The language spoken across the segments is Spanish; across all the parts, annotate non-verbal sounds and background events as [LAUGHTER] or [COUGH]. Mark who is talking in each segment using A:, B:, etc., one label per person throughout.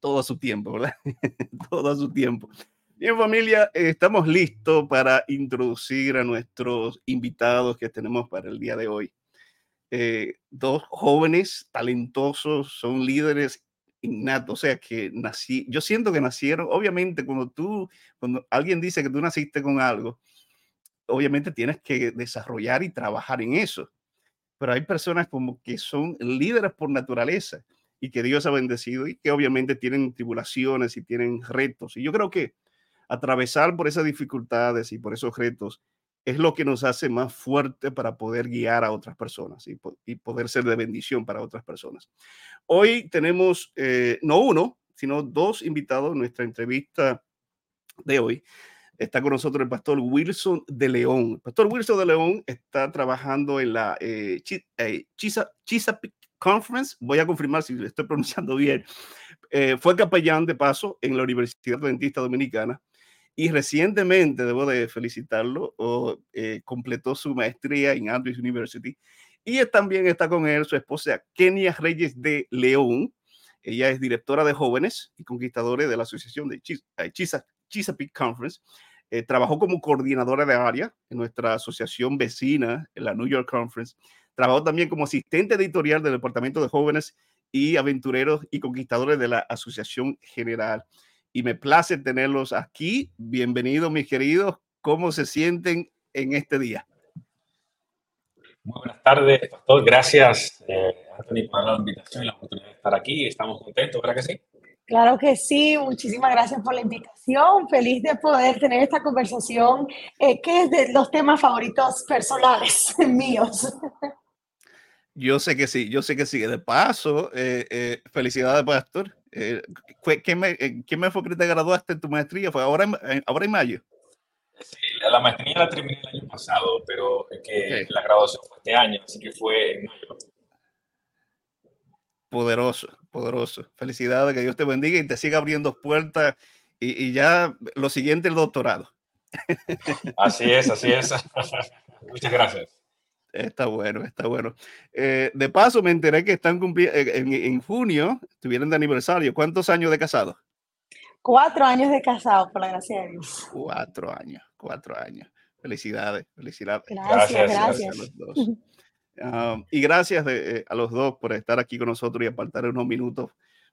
A: Todo a su tiempo, ¿verdad? [LAUGHS] Todo a su tiempo. Bien, familia, estamos listos para introducir a nuestros invitados que tenemos para el día de hoy. Eh, dos jóvenes talentosos, son líderes innatos, o sea que nací, yo siento que nacieron, obviamente cuando tú, cuando alguien dice que tú naciste con algo, obviamente tienes que desarrollar y trabajar en eso. Pero hay personas como que son líderes por naturaleza y que Dios ha bendecido y que obviamente tienen tribulaciones y tienen retos. Y yo creo que atravesar por esas dificultades y por esos retos es lo que nos hace más fuerte para poder guiar a otras personas y, poder ser de bendición para otras personas. Hoy tenemos eh, no uno, sino dos invitados en nuestra entrevista de hoy. Está con nosotros el pastor Wilson de León. El pastor Wilson de León está trabajando en la eh, eh Chesapeake Conference. Voy a confirmar si lo estoy pronunciando bien. Eh, fue capellán de paso en la Universidad Adventista Dominicana y recientemente, debo de felicitarlo, eh, completó su maestría en Andrews University. Y también está con él su esposa Kenia Reyes de León. Ella es directora de jóvenes y conquistadores de la Asociación de Chesapeake Conference. Eh, trabajó como coordinadora de área en nuestra asociación vecina, en la New York Conference. Trabajó también como asistente editorial del Departamento de Jóvenes y Aventureros y Conquistadores de la Asociación General. Y me place tenerlos aquí. Bienvenidos, mis queridos. ¿Cómo se sienten en este día?
B: Muy buenas tardes, pastor. Gracias, eh, Anthony, por la invitación y la oportunidad de estar aquí. Estamos contentos, ¿verdad que sí?
C: Claro que sí, muchísimas gracias por la invitación. Feliz de poder tener esta conversación, eh, que es de los temas favoritos personales [LAUGHS] míos.
A: Yo sé que sí, yo sé que sí. De paso, eh, eh, felicidades, Pastor. Eh, ¿qué, me, ¿Qué me fue que te graduaste en tu maestría? ¿Fue ahora en, ahora en mayo?
B: Sí, la maestría la terminé el año pasado, pero es que la graduación fue este año, así que fue en mayo.
A: Poderoso, poderoso. Felicidades, que Dios te bendiga y te siga abriendo puertas. Y, y ya lo siguiente, el doctorado.
B: Así es, así es. [LAUGHS] Muchas gracias.
A: Está bueno, está bueno. Eh, de paso, me enteré que están cumpliendo, eh, en, en, junio, estuvieron de aniversario. ¿Cuántos años de casado?
C: Cuatro años de casado, por la gracia de Dios.
A: Cuatro años, cuatro años. Felicidades, felicidades.
C: Gracias, gracias. a los dos. [LAUGHS]
A: Um, y gracias de, eh, a los dos por estar aquí con nosotros y apartar unos minutos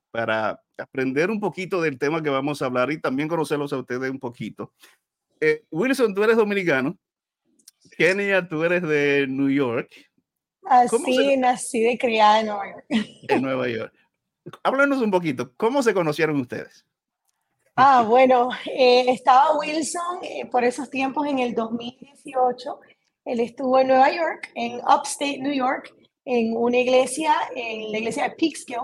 A: para aprender un poquito del tema que vamos a hablar y también conocerlos a ustedes un poquito. Eh, Wilson, tú eres dominicano. Kenia, tú eres de New York.
C: Así, nací de criada en Nueva York.
A: En Nueva York. Háblanos un poquito, ¿cómo se conocieron ustedes?
C: Ah, bueno, eh, estaba Wilson eh, por esos tiempos en el 2018. Él estuvo en Nueva York, en Upstate New York, en una iglesia, en la iglesia de Peekskill.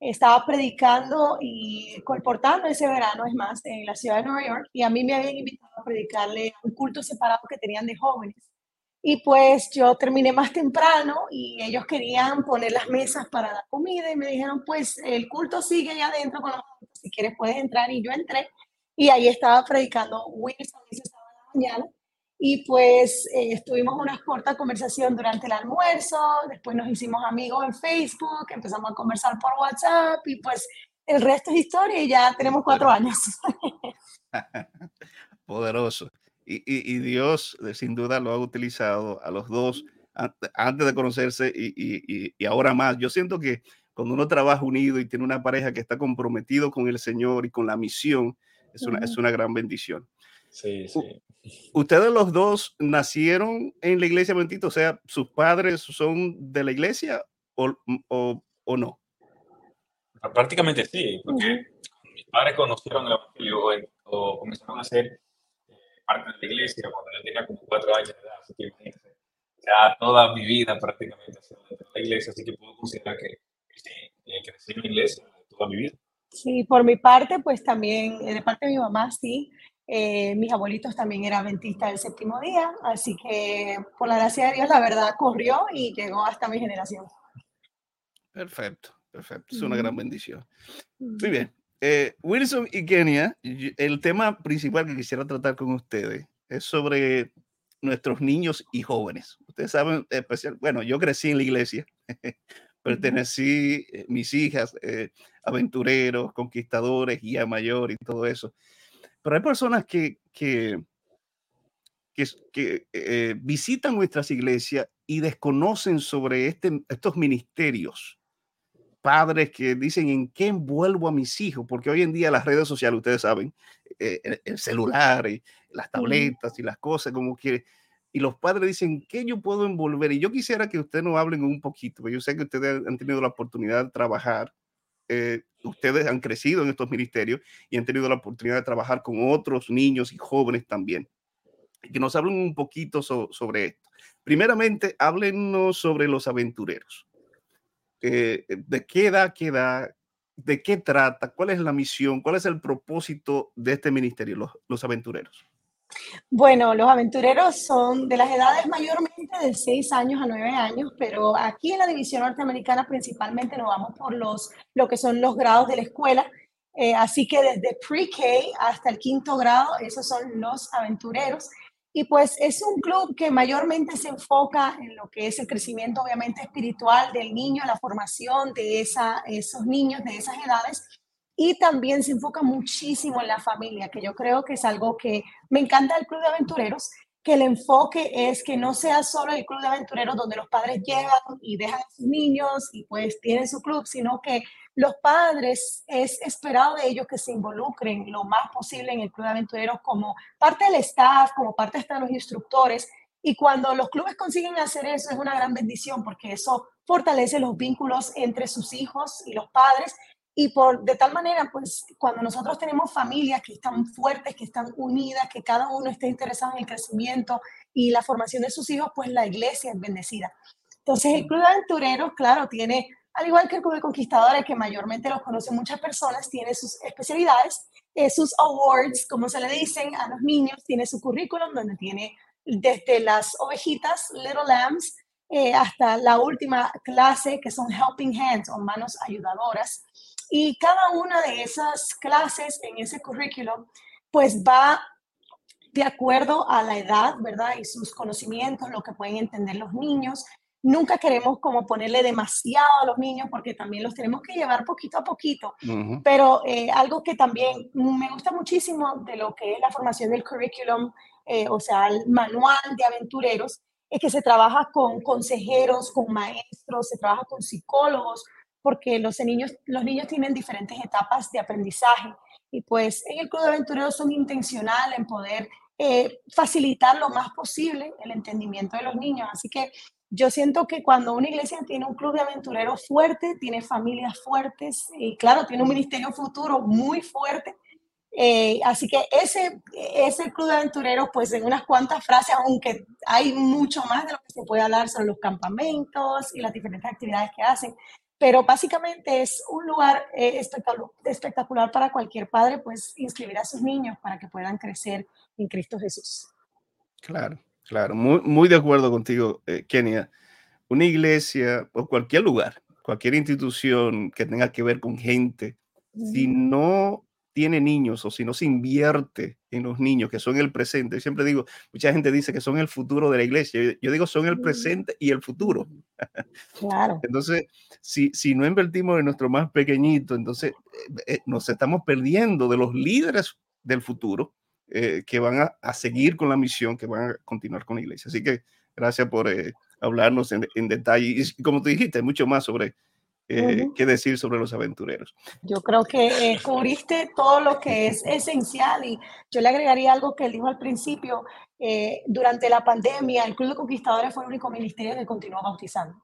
C: Estaba predicando y colportando ese verano, es más, en la ciudad de Nueva York. Y a mí me habían invitado a predicarle un culto separado que tenían de jóvenes. Y pues yo terminé más temprano y ellos querían poner las mesas para la comida y me dijeron, pues el culto sigue ahí adentro con los si quieres puedes entrar. Y yo entré y ahí estaba predicando Wilson esa mañana. Y pues eh, estuvimos una corta conversación durante el almuerzo, después nos hicimos amigos en Facebook, empezamos a conversar por WhatsApp y pues el resto es historia y ya tenemos cuatro años. [LAUGHS]
A: Poderoso y, Dios eh, sin duda lo ha utilizado a los dos antes de conocerse y, ahora más. Yo siento que cuando uno trabaja unido y tiene una pareja que está comprometido con el Señor y con la misión, es una, es una gran bendición.
B: Sí, sí.
A: ¿Ustedes los dos nacieron en la iglesia bendita? O sea, ¿sus padres son de la iglesia o, o, no?
B: Prácticamente sí, porque mis padres conocieron el evangelio o comenzaron a hacer parte de la iglesia cuando yo tenía como cuatro años de edad, así que imagínense, ya toda mi vida prácticamente ha sido dentro de la iglesia, así que puedo considerar que, sí, eh, crecí en la iglesia toda mi vida.
C: Sí, por mi parte, pues también, eh, de parte de mi mamá, sí. Eh, mis abuelitos también eran adventistas del séptimo día, así que por la gracia de Dios, la verdad corrió y llegó hasta mi generación.
A: Perfecto, perfecto. Es una gran bendición. Muy bien. Eh, Wilson y Kenia, el tema principal que quisiera tratar con ustedes es sobre nuestros niños y jóvenes. Ustedes saben, especial, bueno, yo crecí en la iglesia, [LAUGHS] pertenecí, eh, mis hijas, eh, aventureros, conquistadores, guía mayor y todo eso. Pero hay personas que, que, que, eh, visitan nuestras iglesias y desconocen sobre este, estos ministerios. Padres que dicen en qué envuelvo a mis hijos, porque hoy en día las redes sociales, ustedes saben, el, celular y las tabletas y las cosas, como que y los padres dicen, ¿qué yo puedo envolver? Y yo quisiera que ustedes nos hablen un poquito, porque yo sé que ustedes han tenido la oportunidad de trabajar, eh, ustedes han crecido en estos ministerios y han tenido la oportunidad de trabajar con otros niños y jóvenes también. Que nos hablen un poquito sobre esto. Primeramente, háblenos sobre los aventureros. Eh, ¿De qué edad queda? ¿De qué trata? ¿Cuál es la misión? ¿Cuál es el propósito de este ministerio, los aventureros?
C: Bueno, los aventureros son de las edades mayormente de 6 años a 9 años, pero aquí en la división norteamericana principalmente nos vamos por los, lo que son los grados de la escuela. Eh, así que desde pre-K hasta el quinto grado, esos son los aventureros. Y pues es un club que mayormente se enfoca en lo que es el crecimiento obviamente espiritual del niño, la formación de esa, esos niños de esas edades y también se enfoca muchísimo en la familia, que yo creo que es algo que me encanta del Club de Aventureros, que el enfoque es que no sea solo el Club de Aventureros donde los padres llegan y dejan a sus niños y pues tienen su club, sino que los padres es esperado de ellos que se involucren lo más posible en el Club de Aventureros como parte del staff, como parte de los instructores. Y cuando los clubes consiguen hacer eso es una gran bendición porque eso fortalece los vínculos entre sus hijos y los padres y por, de tal manera, pues cuando nosotros tenemos familias que están fuertes, que están unidas, que cada uno esté interesado en el crecimiento y la formación de sus hijos, pues la iglesia es bendecida. Entonces el Club de Aventureros, claro, tiene, al igual que el Club de Conquistadores, que mayormente los conocen muchas personas, tiene sus especialidades, eh, sus awards, como se le dicen a los niños, tiene su currículum donde tiene desde las ovejitas, Little Lambs, eh, hasta la última clase que son Helping Hands o manos ayudadoras. Y cada una de esas clases en ese currículum, pues va de acuerdo a la edad, ¿verdad? Y sus conocimientos, lo que pueden entender los niños. Nunca queremos como ponerle demasiado a los niños porque también los tenemos que llevar poquito a poquito. Pero eh, algo que también me gusta muchísimo de lo que es la formación del currículum, eh, o sea, el manual de aventureros, es que se trabaja con consejeros, con maestros, se trabaja con psicólogos, porque los niños, los niños tienen diferentes etapas de aprendizaje y pues en el Club de Aventureros son intencionales en poder eh, facilitar lo más posible el entendimiento de los niños. Así que yo siento que cuando una iglesia tiene un club de aventureros fuerte, tiene familias fuertes y claro, tiene un ministerio futuro muy fuerte. Eh, así que ese, ese club de aventureros, pues en unas cuantas frases, aunque hay mucho más de lo que se puede hablar sobre los campamentos y las diferentes actividades que hacen, pero básicamente es un lugar eh, espectacular para cualquier padre, pues inscribir a sus niños para que puedan crecer en Cristo Jesús.
A: Claro, claro, muy, muy de acuerdo contigo, eh, Kenia. Una iglesia o cualquier lugar, cualquier institución que tenga que ver con gente, si no tiene niños o si no se invierte en los niños que son el presente, siempre digo, mucha gente dice que son el futuro de la iglesia, yo digo son el presente y el futuro. Claro. Entonces, si, si no invertimos en nuestro más pequeñito, entonces eh, eh, nos estamos perdiendo de los líderes del futuro eh, que van a, a, seguir con la misión, que van a continuar con la iglesia. Así que gracias por hablarnos en, en, detalle. Y como tú dijiste, mucho más sobre eh, qué decir sobre los aventureros.
C: Yo creo que eh, cubriste todo lo que es esencial y yo le agregaría algo que él dijo al principio. Eh, durante la pandemia, el Club de Conquistadores fue el único ministerio que continuó bautizando.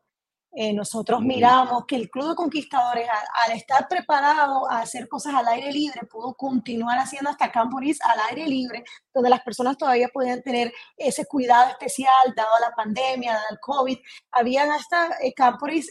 C: Eh, nosotros miramos que el Club de Conquistadores, al, estar preparado a hacer cosas al aire libre, pudo continuar haciendo hasta Camporis al aire libre, donde las personas todavía podían tener ese cuidado especial, dado la pandemia, dado el COVID. Habían hasta eh,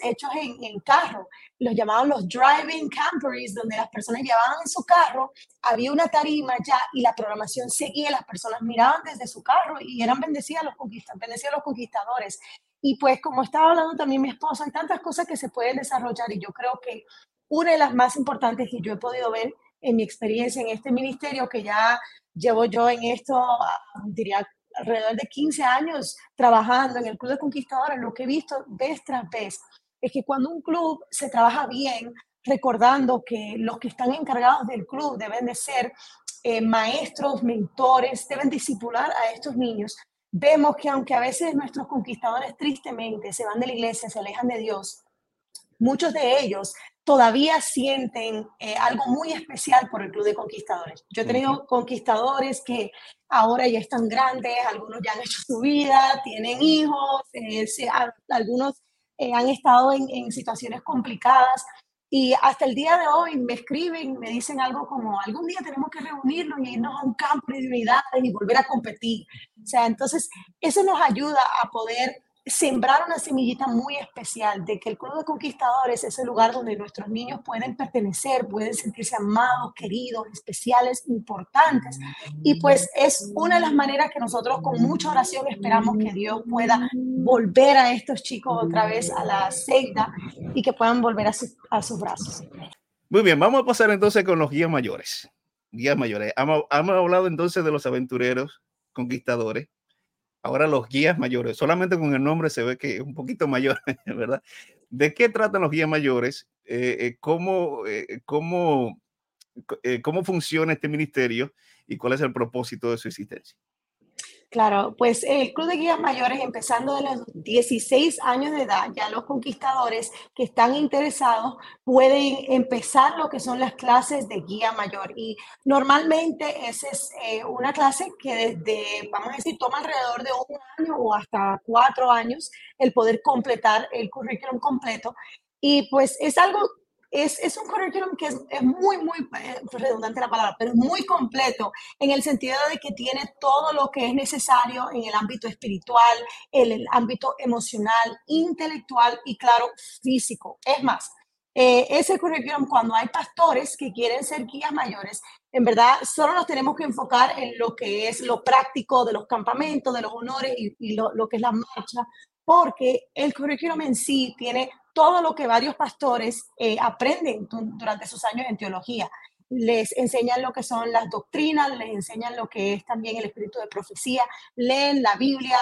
C: hechos en, en, carro, los llamaban los driving camporis, donde las personas llevaban en su carro, había una tarima ya y la programación seguía, las personas miraban desde su carro y eran bendecidas los, bendecidas los conquistadores. Y pues como estaba hablando también mi esposa, hay tantas cosas que se pueden desarrollar y yo creo que una de las más importantes que yo he podido ver en mi experiencia en este ministerio, que ya llevo yo en esto, diría, alrededor de 15 años trabajando en el Club de Conquistadores, lo que he visto vez tras vez es que cuando un club se trabaja bien, recordando que los que están encargados del club deben de ser eh, maestros, mentores, deben disipular a estos niños. Vemos que aunque a veces nuestros conquistadores tristemente se van de la iglesia, se alejan de Dios, muchos de ellos todavía sienten eh, algo muy especial por el Club de Conquistadores. Yo he tenido conquistadores que ahora ya están grandes, algunos ya han hecho su vida, tienen hijos, eh, algunos han estado en, en situaciones complicadas, y hasta el día de hoy me escriben, me dicen algo como, algún día tenemos que reunirnos y irnos a un campo de unidades y volver a competir. O sea, entonces eso nos ayuda a poder sembrar una semillita muy especial de que el Club de Conquistadores es el lugar donde nuestros niños pueden pertenecer, pueden sentirse amados, queridos, especiales, importantes. Y pues es una de las maneras que nosotros con mucha oración esperamos que Dios pueda volver a estos chicos otra vez a la secta y que puedan volver a, a sus brazos.
A: Muy bien, vamos a pasar entonces con los guías mayores. Guías mayores. Hemos hablado entonces de los aventureros, conquistadores ahora los guías mayores. Solamente con el nombre se ve que es un poquito mayor, [LAUGHS] ¿verdad? ¿De qué tratan los guías mayores? Eh, eh, ¿Cómo, eh, cómo, cómo funciona este ministerio y cuál es el propósito de su existencia?
C: Claro, pues el Club de Guías Mayores, empezando de los 16 años de edad, ya los conquistadores que están interesados pueden empezar lo que son las clases de guía mayor. Y normalmente esa es eh, una clase que desde, vamos a decir, toma alrededor de un año o hasta cuatro años el poder completar el currículum completo. Y pues es algo es, es un currículum que es, muy, muy, eh, redundante la palabra, pero muy completo en el sentido de que tiene todo lo que es necesario en el ámbito espiritual, en el ámbito emocional, intelectual y, claro, físico. Es más, eh, ese currículum, cuando hay pastores que quieren ser guías mayores, en verdad solo nos tenemos que enfocar en lo que es lo práctico de los campamentos, de los honores y, y lo, lo, que es la marcha, porque el currículum en sí tiene todo lo que varios pastores eh, aprenden durante sus años en teología. Les enseñan lo que son las doctrinas, les enseñan lo que es también el espíritu de profecía, leen la Biblia,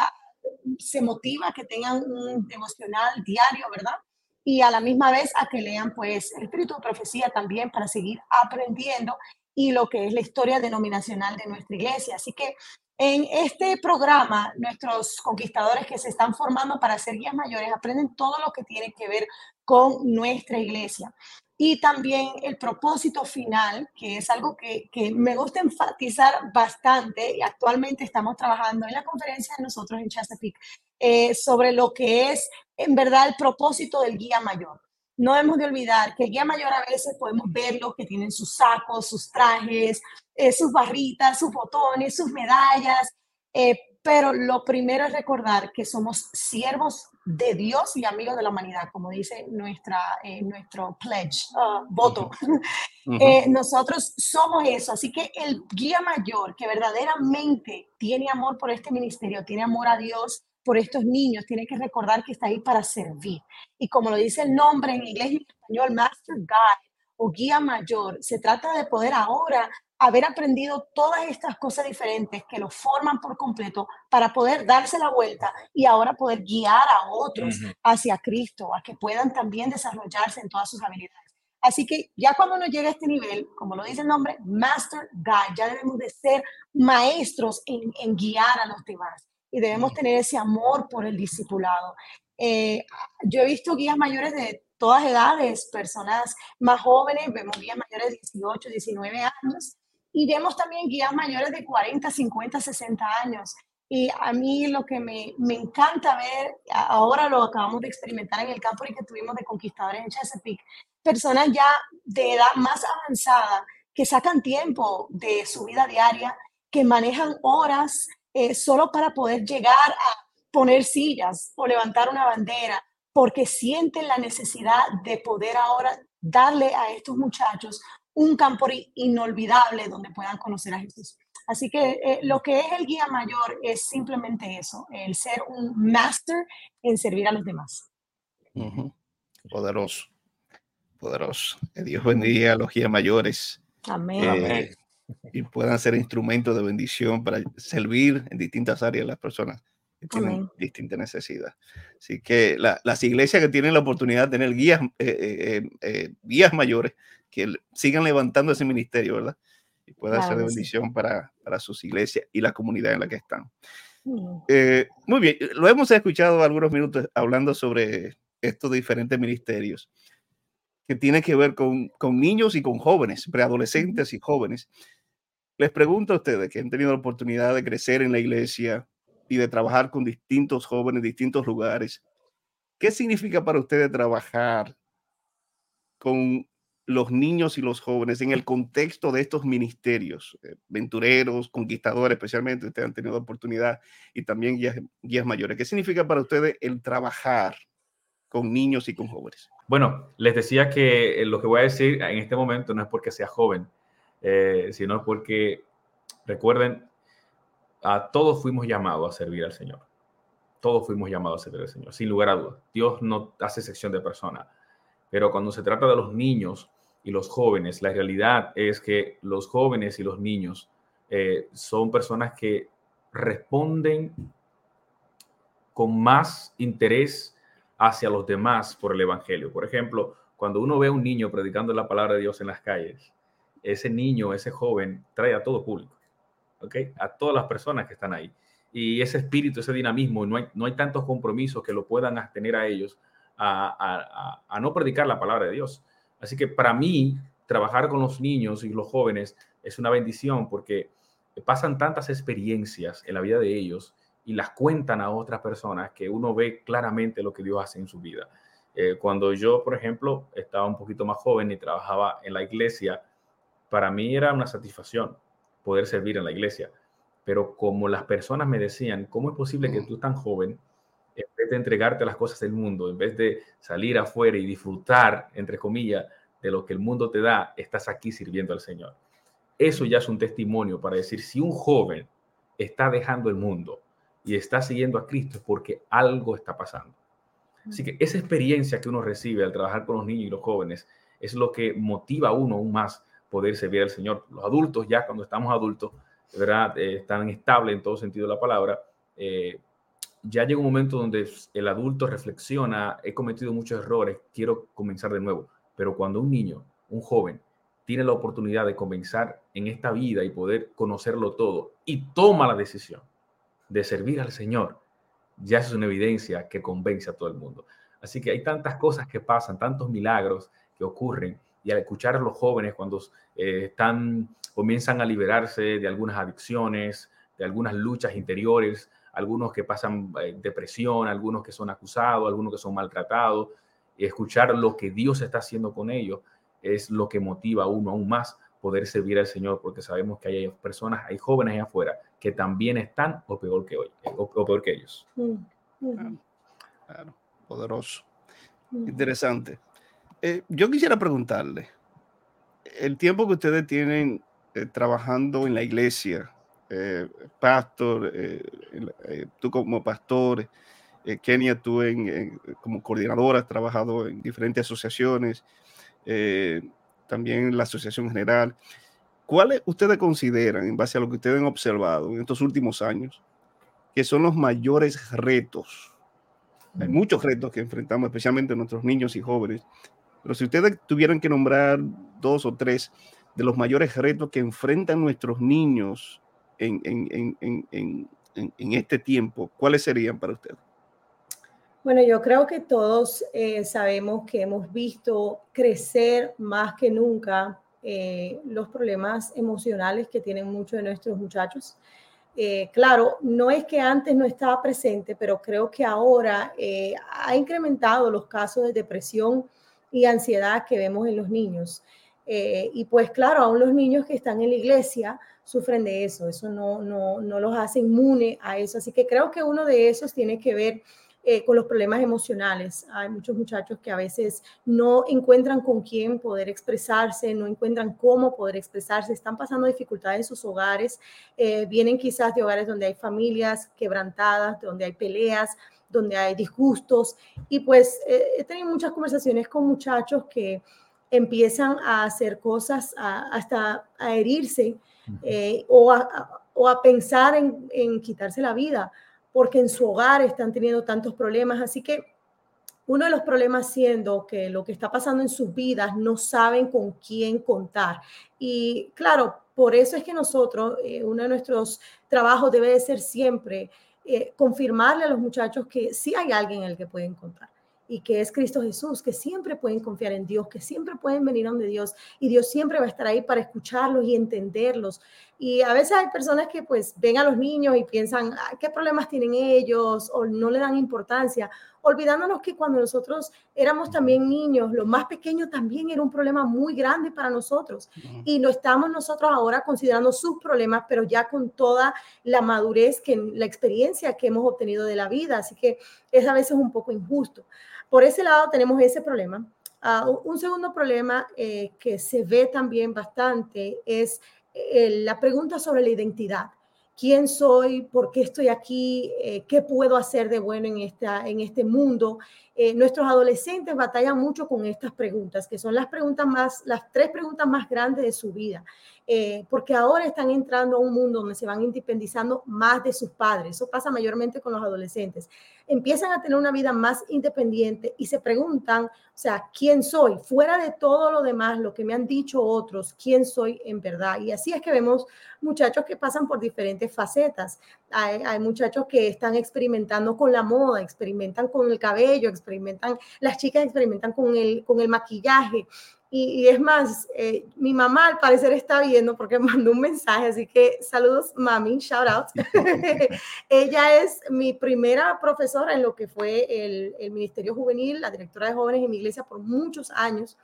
C: se motiva a que tengan un devocional diario, ¿verdad? Y a la misma vez a que lean pues el espíritu de profecía también para seguir aprendiendo y lo que es la historia denominacional de nuestra iglesia. Así que en este programa, nuestros conquistadores que se están formando para ser guías mayores aprenden todo lo que tiene que ver con nuestra iglesia. Y también el propósito final, que es algo que, me gusta enfatizar bastante, y actualmente estamos trabajando en la conferencia de nosotros en Chesapeake, eh, sobre lo que es en verdad el propósito del guía mayor no hemos de olvidar que el guía mayor a veces podemos verlo que tienen sus sacos, sus trajes, eh, sus barritas, sus botones, sus medallas, eh, pero lo primero es recordar que somos siervos de Dios y amigos de la humanidad, como dice nuestra, eh, nuestro pledge, uh, voto. [LAUGHS] nosotros somos eso, así que el guía mayor que verdaderamente tiene amor por este ministerio, tiene amor a Dios, por estos niños, tiene que recordar que está ahí para servir. Y como lo dice el nombre en inglés y en español, Master Guide o guía mayor, se trata de poder ahora haber aprendido todas estas cosas diferentes que lo forman por completo para poder darse la vuelta y ahora poder guiar a otros hacia Cristo, a que puedan también desarrollarse en todas sus habilidades. Así que ya cuando uno llega a este nivel, como lo dice el nombre, Master Guide, ya debemos de ser maestros en, en guiar a los demás y debemos tener ese amor por el discipulado. Eh, yo he visto guías mayores de todas edades, personas más jóvenes, vemos guías mayores de 18, 19 años y vemos también guías mayores de 40, 50, 60 años. Y a mí lo que me, me encanta ver, ahora lo acabamos de experimentar en el campo y que tuvimos de conquistadores en Chesapeake, personas ya de edad más avanzada que sacan tiempo de su vida diaria, que manejan horas eh, solo para poder llegar a poner sillas o levantar una bandera, porque sienten la necesidad de poder ahora darle a estos muchachos un campo inolvidable donde puedan conocer a Jesús. Así que eh, lo que es el guía mayor es simplemente eso, el ser un master en servir a los demás.
A: Poderoso, poderoso. Que Dios bendiga a los guías mayores.
C: Amén.
A: Y puedan ser instrumentos de bendición para servir en distintas áreas las personas que tienen distintas necesidades. Así que las iglesias que tienen la oportunidad de tener guías, eh, eh, guías mayores que sigan levantando ese ministerio, ¿verdad? Y pueda ser de bendición para, para, sus iglesias y la comunidad en la que están. muy bien, lo hemos escuchado algunos minutos hablando sobre estos diferentes ministerios que tienen que ver con, con niños y con jóvenes, preadolescentes y jóvenes. Les pregunto a ustedes que han tenido la oportunidad de crecer en la iglesia y de trabajar con distintos jóvenes, distintos lugares, ¿qué significa para ustedes trabajar con los niños y los jóvenes en el contexto de estos ministerios, eh, ventureros, conquistadores especialmente, ustedes han tenido oportunidad y también guías, guías mayores. ¿Qué significa para ustedes el trabajar con niños y con jóvenes?
D: Bueno, les decía que eh, lo que voy a decir en este momento no es porque sea joven, eh, sino porque, recuerden, a todos fuimos llamados a servir al Señor. Todos fuimos llamados a servir al Señor, sin lugar a dudas. Dios no hace sección de personas. Pero cuando se trata de los niños y los jóvenes, la realidad es que los jóvenes y los niños eh, son personas que responden con más interés hacia los demás por el Evangelio. Por ejemplo, cuando uno ve a un niño predicando la palabra de Dios en las calles, ese niño, ese joven, trae a todo público, ¿ok? A todas las personas que están ahí. Y ese espíritu, ese dinamismo, no hay, no hay tantos compromisos que lo puedan tener a ellos a, a, no predicar la palabra de Dios. Así que para mí, trabajar con los niños y los jóvenes es una bendición porque pasan tantas experiencias en la vida de ellos y las cuentan a otras personas que uno ve claramente lo que Dios hace en su vida. Eh, cuando yo, por ejemplo, estaba un poquito más joven y trabajaba en la iglesia, para mí era una satisfacción poder servir en la iglesia. Pero como las personas me decían, ¿cómo es posible que tú tan joven, en vez de entregarte las cosas del mundo, en vez de salir afuera y disfrutar, entre comillas, de lo que el mundo te da, estás aquí sirviendo al Señor? Eso ya es un testimonio para decir, si un joven está dejando el mundo, y está siguiendo a Cristo es porque algo está pasando. Así que esa experiencia que uno recibe al trabajar con los niños y los jóvenes es lo que motiva a uno aún más poder servir al Señor. Los adultos ya cuando estamos adultos, ¿verdad? Eh, están estables en todo sentido de la palabra. Eh, ya llega un momento donde el adulto reflexiona, he cometido muchos errores, quiero comenzar de nuevo. Pero cuando un niño, un joven, tiene la oportunidad de comenzar en esta vida y poder conocerlo todo y toma la decisión de servir al Señor, ya es una evidencia que convence a todo el mundo. Así que hay tantas cosas que pasan, tantos milagros que ocurren, y al escuchar a los jóvenes cuando eh, están, comienzan a liberarse de algunas adicciones, de algunas luchas interiores, algunos que pasan eh, depresión, algunos que son acusados, algunos que son maltratados, y escuchar lo que Dios está haciendo con ellos es lo que motiva a uno aún más poder servir al Señor, porque sabemos que hay personas, hay jóvenes allá afuera que también están o peor que, hoy, o, peor que ellos. Mm,
A: mm. Claro, poderoso. Mm. Interesante. Eh, yo quisiera preguntarle, el tiempo que ustedes tienen eh, trabajando en la iglesia, eh, pastor, tú como pastor, Kenia, tú en, como coordinadora, has trabajado en diferentes asociaciones, también en la Asociación General. ¿Cuáles ustedes consideran, en base a lo que ustedes han observado en estos últimos años, que son los mayores retos? Hay muchos retos que enfrentamos, especialmente nuestros niños y jóvenes, pero si ustedes tuvieran que nombrar dos o tres de los mayores retos que enfrentan nuestros niños en, en, en, en este tiempo, ¿cuáles serían para ustedes?
C: Bueno, yo creo que todos eh, sabemos que hemos visto crecer más que nunca eh, los problemas emocionales que tienen muchos de nuestros muchachos. Eh, claro, no es que antes no estaba presente, pero creo que ahora ha incrementado los casos de depresión y ansiedad que vemos en los niños. y pues claro, aún los niños que están en la iglesia sufren de eso, eso no, no, no los hace inmune a eso. Así que creo que uno de esos tiene que ver eh, con los problemas emocionales. Hay muchos muchachos que a veces no encuentran con quién poder expresarse, no encuentran cómo poder expresarse, están pasando dificultades en sus hogares, eh, vienen quizás de hogares donde hay familias quebrantadas, donde hay peleas, donde hay disgustos. Y pues eh, he tenido muchas conversaciones con muchachos que empiezan a hacer cosas, hasta a herirse o, a, pensar en, en quitarse la vida porque en su hogar están teniendo tantos problemas. Así que uno de los problemas siendo que lo que está pasando en sus vidas no saben con quién contar. Y claro, por eso es que nosotros, eh, uno de nuestros trabajos debe de ser siempre eh, confirmarle a los muchachos que sí hay alguien en el que pueden contar y que es Cristo Jesús, que siempre pueden confiar en Dios, que siempre pueden venir a donde Dios y Dios siempre va a estar ahí para escucharlos y entenderlos. Y a veces hay personas que pues ven a los niños y piensan, ¿qué problemas tienen ellos? O no le dan importancia olvidándonos que cuando nosotros éramos también niños, lo más pequeño también era un problema muy grande para nosotros. Y lo estamos nosotros ahora considerando sus problemas, pero ya con toda la madurez, que la experiencia que hemos obtenido de la vida. Así que es a veces un poco injusto. Por ese lado tenemos ese problema. Uh, un segundo problema eh, que se ve también bastante es eh, la pregunta sobre la identidad quién soy, por qué estoy aquí, eh, qué puedo hacer de bueno en, esta, en este mundo. Eh, nuestros adolescentes batallan mucho con estas preguntas, que son las preguntas más, las tres preguntas más grandes de su vida. Eh, porque ahora están entrando a un mundo donde se van independizando más de sus padres. Eso pasa mayormente con los adolescentes. Empiezan a tener una vida más independiente y se preguntan, o sea, ¿quién soy? Fuera de todo lo demás, lo que me han dicho otros, ¿quién soy en verdad? Y así es que vemos muchachos que pasan por diferentes facetas. Hay, hay muchachos que están experimentando con la moda, experimentan con el cabello, experimentan, las chicas experimentan con el, con el maquillaje. Y, es más, eh, mi mamá al parecer está viendo porque [LAUGHS] mandó un mensaje, así que saludos, mami, shout out. [LAUGHS] Ella es mi primera profesora en lo que fue el, el, Ministerio Juvenil, la directora de jóvenes en mi iglesia por muchos años.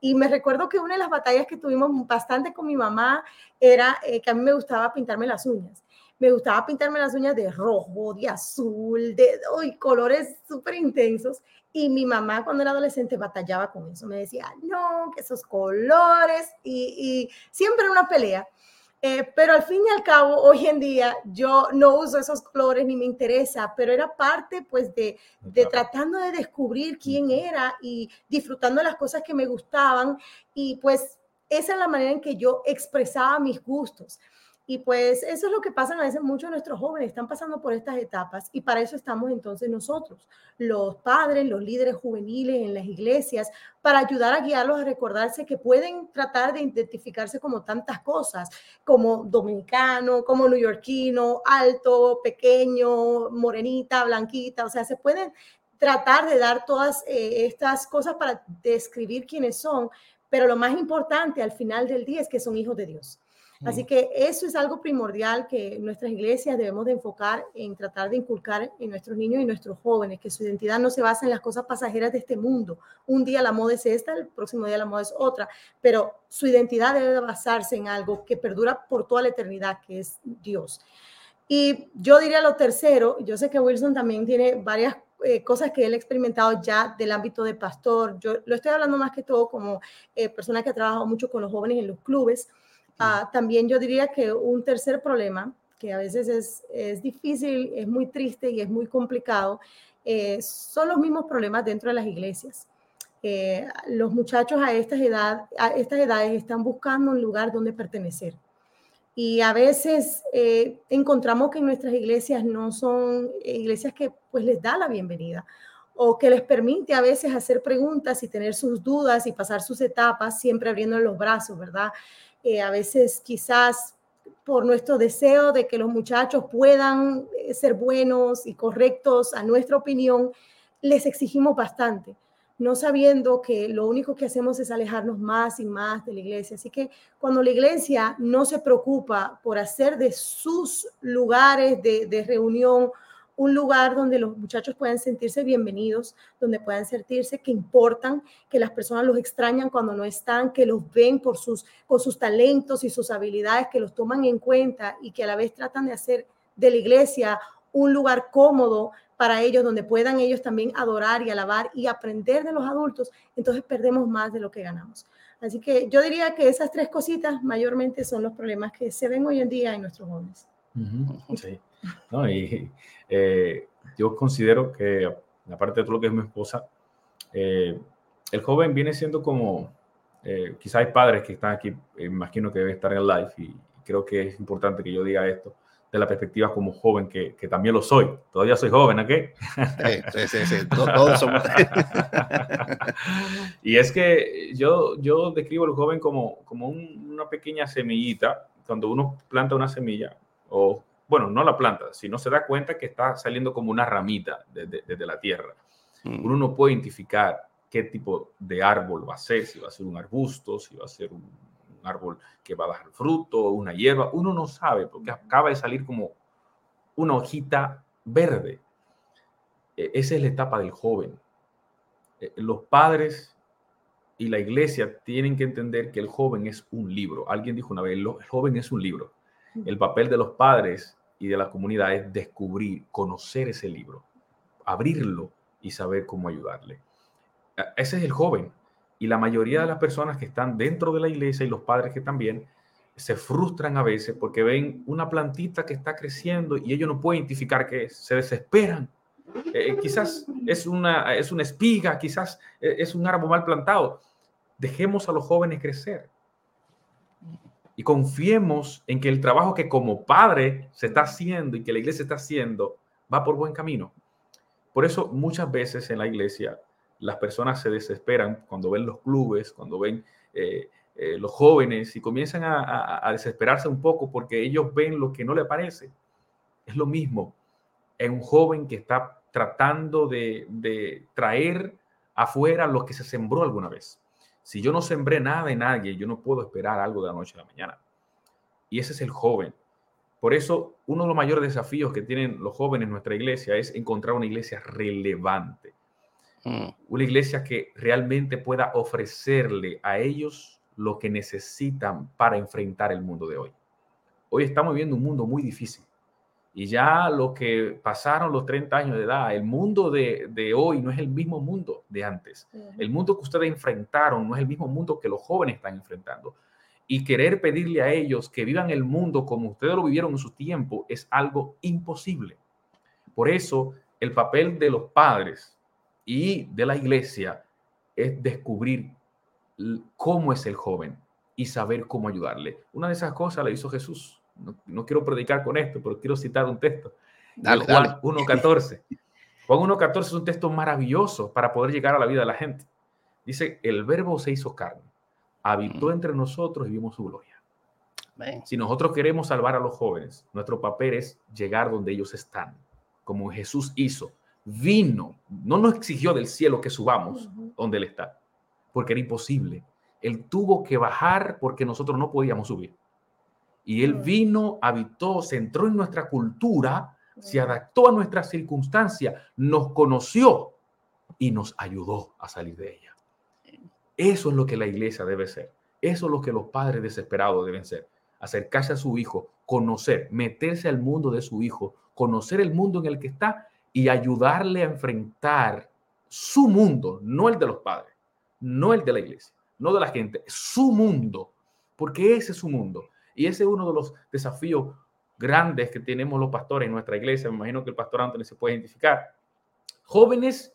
C: Y me recuerdo que una de las batallas que tuvimos bastante con mi mamá era eh, que a mí me gustaba pintarme las uñas me gustaba pintarme las uñas de rojo, de azul, de hoy colores súper intensos. Y mi mamá cuando era adolescente batallaba con eso. Me decía, no, que esos colores. Y, siempre era una pelea. Eh, pero al fin y al cabo, hoy en día yo no uso esos colores ni me interesa, pero era parte pues de, de tratando de descubrir quién era y disfrutando las cosas que me gustaban. Y pues esa es la manera en que yo expresaba mis gustos. Y pues eso es lo que pasa a veces muchos de nuestros jóvenes, están pasando por estas etapas y para eso estamos entonces nosotros, los padres, los líderes juveniles en las iglesias, para ayudar a guiarlos a recordarse que pueden tratar de identificarse como tantas cosas, como dominicano, como neoyorquino, alto, pequeño, morenita, blanquita, o sea, se pueden tratar de dar todas eh, estas cosas para describir quiénes son, pero lo más importante al final del día es que son hijos de Dios Así que eso es algo primordial que nuestras iglesias debemos de enfocar en tratar de inculcar en nuestros niños y nuestros jóvenes, que su identidad no se basa en las cosas pasajeras de este mundo. Un día la moda es esta, el próximo día la moda es otra, pero su identidad debe basarse en algo que perdura por toda la eternidad, que es Dios. Y yo diría lo tercero, yo sé que Wilson también tiene varias eh, cosas que él ha experimentado ya del ámbito de pastor. Yo lo estoy hablando más que todo como eh, persona que ha trabajado mucho con los jóvenes en los clubes. Ah, también yo diría que un tercer problema, que a veces es, es difícil, es muy triste y es muy complicado, eh, son los mismos problemas dentro de las iglesias. Eh, los muchachos a estas, edad, a estas edades están buscando un lugar donde pertenecer. Y a veces eh, encontramos que nuestras iglesias no son iglesias que pues les da la bienvenida o que les permite a veces hacer preguntas y tener sus dudas y pasar sus etapas siempre abriendo los brazos, ¿verdad? A veces quizás por nuestro deseo de que los muchachos puedan eh, ser buenos y correctos a nuestra opinión, les exigimos bastante, no sabiendo que lo único que hacemos es alejarnos más y más de la iglesia. Así que cuando la iglesia no se preocupa por hacer de sus lugares de reunión un lugar donde los muchachos puedan sentirse bienvenidos, donde puedan sentirse que importan, que las personas los extrañan cuando no están, que los ven por sus, con sus talentos y sus habilidades, que los toman en cuenta y que a la vez tratan de hacer de la iglesia un lugar cómodo para ellos, donde puedan ellos también adorar y alabar y aprender de los adultos, entonces perdemos más de lo que ganamos. Así que yo diría que esas tres cositas mayormente son los problemas que se ven hoy en día en nuestros jóvenes.
D: Sí. ¿no? Y eh, yo considero que, aparte de todo lo que es mi esposa, eh, el joven viene siendo como, eh, quizás hay padres que están aquí, imagino que deben estar en live y creo que es importante que yo diga esto, de la perspectiva como joven, que, que también lo soy. Todavía soy joven, ¿a qué?
A: Sí, sí, sí, todos somos. [LAUGHS]
D: y es que yo, yo describo al joven como, como una pequeña semillita. Cuando uno planta una semilla, o bueno, no la planta, sino se da cuenta que está saliendo como una ramita desde de, de la tierra. Mm. Uno no puede identificar qué tipo de árbol va a ser, si va a ser un arbusto, si va a ser un árbol que va a dar fruto, una hierba, uno no sabe porque acaba de salir como una hojita verde. E, esa es la etapa del joven. E, los padres y la iglesia tienen que entender que el joven es un libro. Alguien dijo una vez, el joven es un libro. El papel de los padres y de la comunidad es descubrir, conocer ese libro, abrirlo y saber cómo ayudarle. E, ese es el joven. Y la mayoría de las personas que están dentro de la iglesia y los padres que también se frustran a veces porque ven una plantita que está creciendo y ellos no pueden identificar qué es, se desesperan. Eh, eh, quizás es una, es una espiga, quizás eh, es un árbol mal plantado. Dejemos a los jóvenes crecer y confiemos en que el trabajo que como padre se está haciendo y que la iglesia está haciendo va por buen camino. Por eso muchas veces en la iglesia las personas se desesperan cuando ven los clubes, cuando ven eh, eh, los jóvenes y comienzan a, desesperarse un poco porque ellos ven lo que no le parece. Es lo mismo en un joven que está tratando de, de traer afuera lo que se sembró alguna vez. Si yo no sembré nada en nadie, yo no puedo esperar algo de la noche a la mañana. Y ese es el joven. Por eso, uno de los mayores desafíos que tienen los jóvenes en nuestra iglesia es encontrar una iglesia relevante Mm. Una iglesia que realmente pueda ofrecerle a ellos lo que necesitan para enfrentar el mundo de hoy. Hoy estamos viviendo un mundo muy difícil. Y ya lo que pasaron los 30 años de edad, el mundo de, de hoy no es el mismo mundo de antes. El mundo que ustedes enfrentaron no es el mismo mundo que los jóvenes están enfrentando. Y querer pedirle a ellos que vivan el mundo como ustedes lo vivieron en su tiempo es algo imposible. Por eso, el papel de los padres y de la iglesia es descubrir cómo es el joven y saber cómo ayudarle. Una de esas cosas la hizo Jesús. No, quiero predicar con esto, pero quiero citar un texto. Dale, Juan 1.14. Juan 1.14 es un texto maravilloso para poder llegar a la vida de la gente. Dice, el verbo se hizo carne, habitó mm. entre nosotros y vimos su gloria. Si nosotros queremos salvar a los jóvenes, nuestro papel es llegar donde ellos están, como Jesús hizo vino, no nos exigió del cielo que subamos donde Él está, porque era imposible. Él tuvo que bajar porque nosotros no podíamos subir. Y Él vino, habitó, se entró en nuestra cultura, se adaptó a nuestras circunstancias, nos conoció y nos ayudó a salir de ella. Eso es lo que la iglesia debe ser. Eso es lo que los padres desesperados deben ser. Acercarse a su hijo, conocer, meterse al mundo de su hijo, conocer el mundo en el que está y ayudarle a enfrentar su mundo, no el de los padres, no el de la iglesia, no de la gente, su mundo, porque ese es su mundo. Y ese es uno de los desafíos grandes que tenemos los pastores en nuestra iglesia. Me imagino que el pastor Anthony se puede identificar. Jóvenes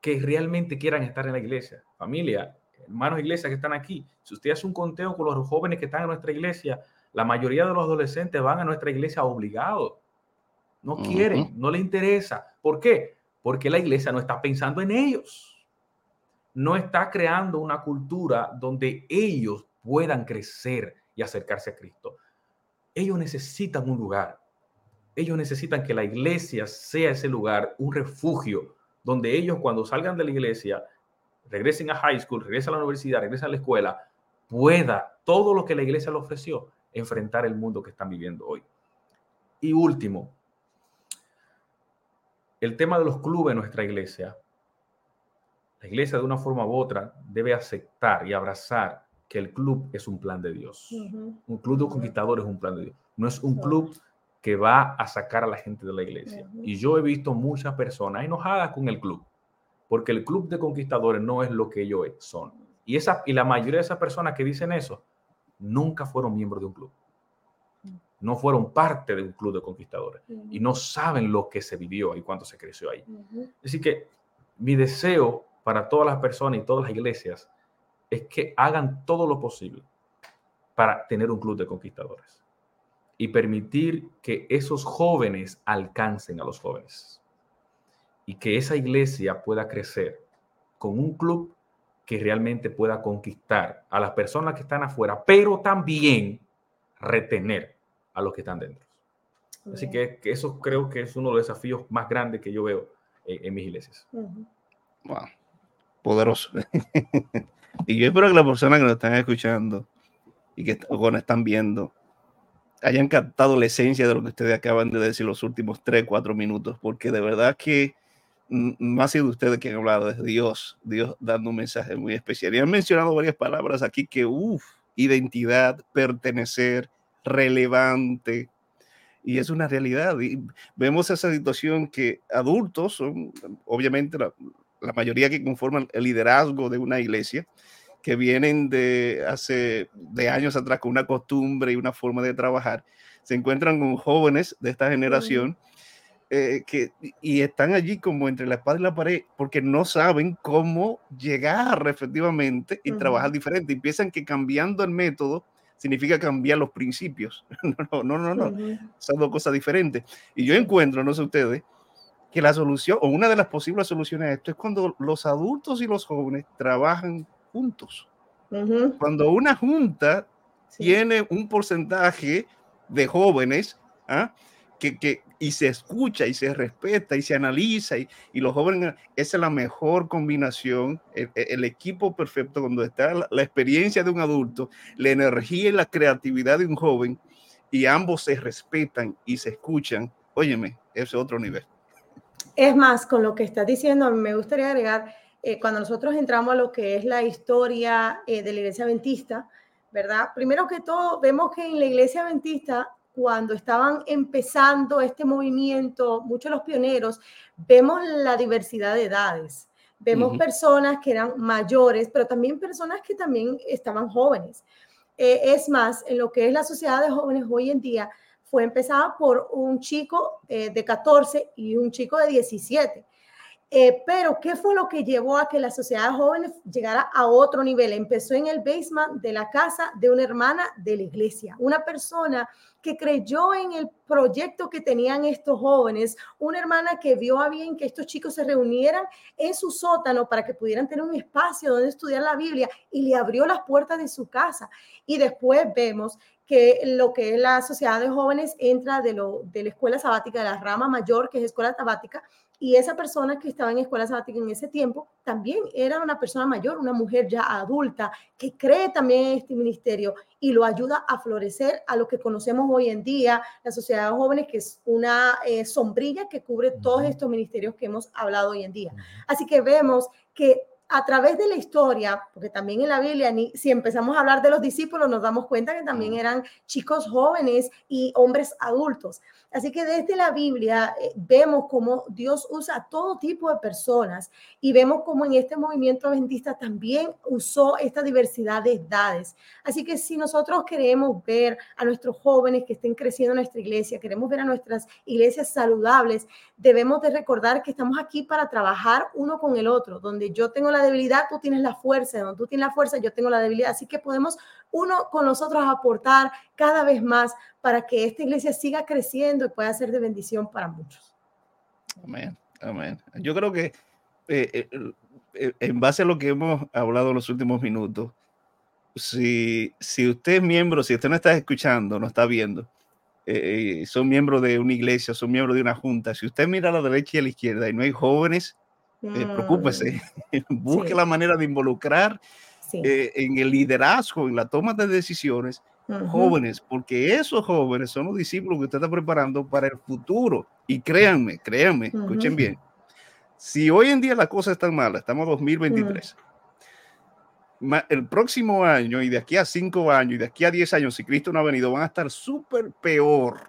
D: que realmente quieran estar en la iglesia, familia, hermanos de iglesia que están aquí. Si usted hace un conteo con los jóvenes que están en nuestra iglesia, la mayoría de los adolescentes van a nuestra iglesia obligados no quieren, no les interesa. ¿Por qué? Porque la iglesia no está pensando en ellos. No está creando una cultura donde ellos puedan crecer y acercarse a Cristo. Ellos necesitan un lugar. Ellos necesitan que la iglesia sea ese lugar, un refugio, donde ellos cuando salgan de la iglesia, regresen a high school, regresen a la universidad, regresen a la escuela, pueda todo lo que la iglesia le ofreció enfrentar el mundo que están viviendo hoy. Y último, el tema de los clubes en nuestra iglesia, la iglesia de una forma u otra debe aceptar y abrazar que el club es un plan de Dios. Un club de conquistadores es un plan de Dios. No es un club que va a sacar a la gente de la iglesia. Y yo he visto muchas personas enojadas con el club, porque el club de conquistadores no es lo que ellos son. Y, esa, y la mayoría de esas personas que dicen eso nunca fueron miembros de un club no fueron parte de un club de conquistadores y no saben lo que se vivió y cuánto se creció ahí. Así que mi deseo para todas las personas y todas las iglesias es que hagan todo lo posible para tener un club de conquistadores. y permitir que esos jóvenes alcancen a los jóvenes y que esa iglesia pueda crecer con un club que realmente pueda conquistar a las personas que están afuera, pero también retener a los que están dentro. Así que, eso creo que es uno de los desafíos más grandes que yo veo en, mis iglesias.
A: Wow, poderoso. [LAUGHS] y yo espero que las personas que nos están escuchando y que nos están viendo hayan captado la esencia de lo que ustedes acaban de decir los últimos tres, cuatro minutos, porque de verdad que no ha sido ustedes quien ha hablado, es Dios, Dios dando un mensaje muy especial. Y han mencionado varias palabras aquí que, uff, identidad, pertenecer, relevante, y es una realidad. Y vemos esa situación que adultos son, obviamente, la, la mayoría que conforman el liderazgo de una iglesia, que vienen de hace de años atrás con una costumbre y una forma de trabajar, se encuentran con jóvenes de esta generación eh, que, y están allí como entre la espada y la pared porque no saben cómo llegar efectivamente y trabajar diferente. Y piensan que cambiando el método significa cambiar los principios. [LAUGHS] No, no, no, no, Son dos cosas diferentes. Y yo encuentro, no sé ustedes, que la solución o una de las posibles soluciones a esto es cuando los adultos y los jóvenes trabajan juntos. Cuando una junta tiene un porcentaje de jóvenes ¿ah? que, que, y se escucha y se respeta y se analiza y, y los jóvenes, esa es la mejor combinación, el, equipo perfecto cuando está la, la, experiencia de un adulto, la energía y la creatividad de un joven y ambos se respetan y se escuchan, óyeme, ese es otro nivel.
C: Es más, con lo que estás diciendo, me gustaría agregar eh, cuando nosotros entramos a lo que es la historia eh, de la iglesia adventista, ¿verdad? Primero que todo, vemos que en la iglesia adventista, cuando estaban empezando este movimiento, muchos de los pioneros, vemos la diversidad de edades. Vemos personas que eran mayores, pero también personas que también estaban jóvenes. Eh, es más, en lo que es la sociedad de jóvenes hoy en día, fue empezada por un chico de 14 y un chico de 17. Eh, pero, ¿qué fue lo que llevó a que la sociedad de jóvenes llegara a otro nivel? Empezó en el basement de la casa de una hermana de la iglesia, una persona que creyó en el proyecto que tenían estos jóvenes, una hermana que vio a bien que estos chicos se reunieran en su sótano para que pudieran tener un espacio donde estudiar la Biblia y le abrió las puertas de su casa. Y después vemos que lo que es la sociedad de jóvenes entra de, lo, de la escuela sabática, de la rama mayor, que es escuela sabática, y esa persona que estaba en escuela sabática en ese tiempo también era una persona mayor, una mujer ya adulta, que cree también en este ministerio y lo ayuda a florecer a lo que conocemos hoy en día, la sociedad de jóvenes, que es una eh, sombrilla que cubre todos estos ministerios que hemos hablado hoy en día. Así que vemos que a través de la historia, porque también en la Biblia, si empezamos a hablar de los discípulos, nos damos cuenta que también eran chicos jóvenes y hombres adultos. Así que desde la Biblia eh, vemos cómo Dios usa todo tipo de personas y vemos cómo en este movimiento adventista también usó esta diversidad de edades. Así que si nosotros queremos ver a nuestros jóvenes que estén creciendo en nuestra iglesia, queremos ver a nuestras iglesias saludables, debemos de recordar que estamos aquí para trabajar uno con el otro, donde yo tengo la debilidad, tú tienes la fuerza, donde tú tienes la fuerza, yo tengo la debilidad. Así que podemos uno con los otros aportar cada vez más para que esta iglesia siga creciendo y pueda ser de bendición para muchos.
A: Amén, amén. Yo creo que eh, eh, en base a lo que hemos hablado en los últimos minutos, si, si usted es miembro, si usted no está escuchando, no está viendo, eh, son miembros de una iglesia, son miembros de una junta, si usted mira a la derecha y a la izquierda y no hay jóvenes, mm. preocúpese, [LAUGHS] busque la manera de involucrar en el liderazgo, en la toma de decisiones jóvenes, porque esos jóvenes son los discípulos que usted está preparando para el futuro. Y créanme, créanme, escuchen bien. Si hoy en día la cosa es tan mala, estamos en 2023, el próximo año y de aquí a cinco años y de aquí a diez años, si Cristo no ha venido, van a estar súper peor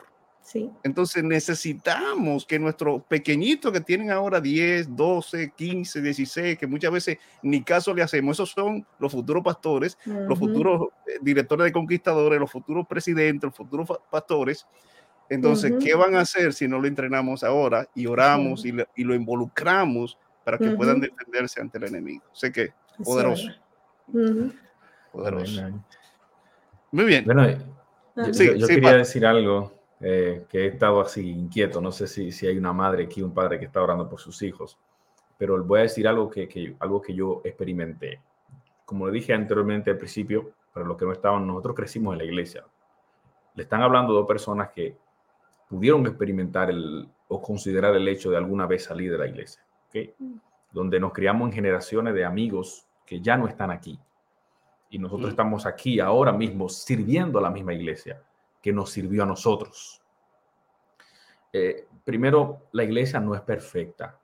A: entonces necesitamos que nuestros pequeñitos que tienen ahora 10, 12, 15, 16, que muchas veces ni caso le hacemos, esos son los futuros pastores, los futuros eh, directores de conquistadores, los futuros presidentes, los futuros pastores. Entonces, ¿qué van a hacer si no lo entrenamos ahora y oramos y, lo involucramos para que puedan defenderse ante el enemigo? Sé que poderoso. Poderoso. Muy bien.
D: Bueno, Yo, quería decir algo eh, que he estado así inquieto. No sé si, si hay una madre aquí, un padre que está orando por sus hijos, pero voy a decir algo que, que, algo que yo experimenté. Como le dije anteriormente al principio, para los que no estaban, nosotros crecimos en la iglesia. Le están hablando dos personas que pudieron experimentar el, o considerar el hecho de alguna vez salir de la iglesia, ¿okay? Mm. donde nos criamos en generaciones de amigos que ya no están aquí. Y nosotros estamos aquí ahora mismo sirviendo a la misma iglesia que nos sirvió a nosotros. Eh, primero, la iglesia no es perfecta.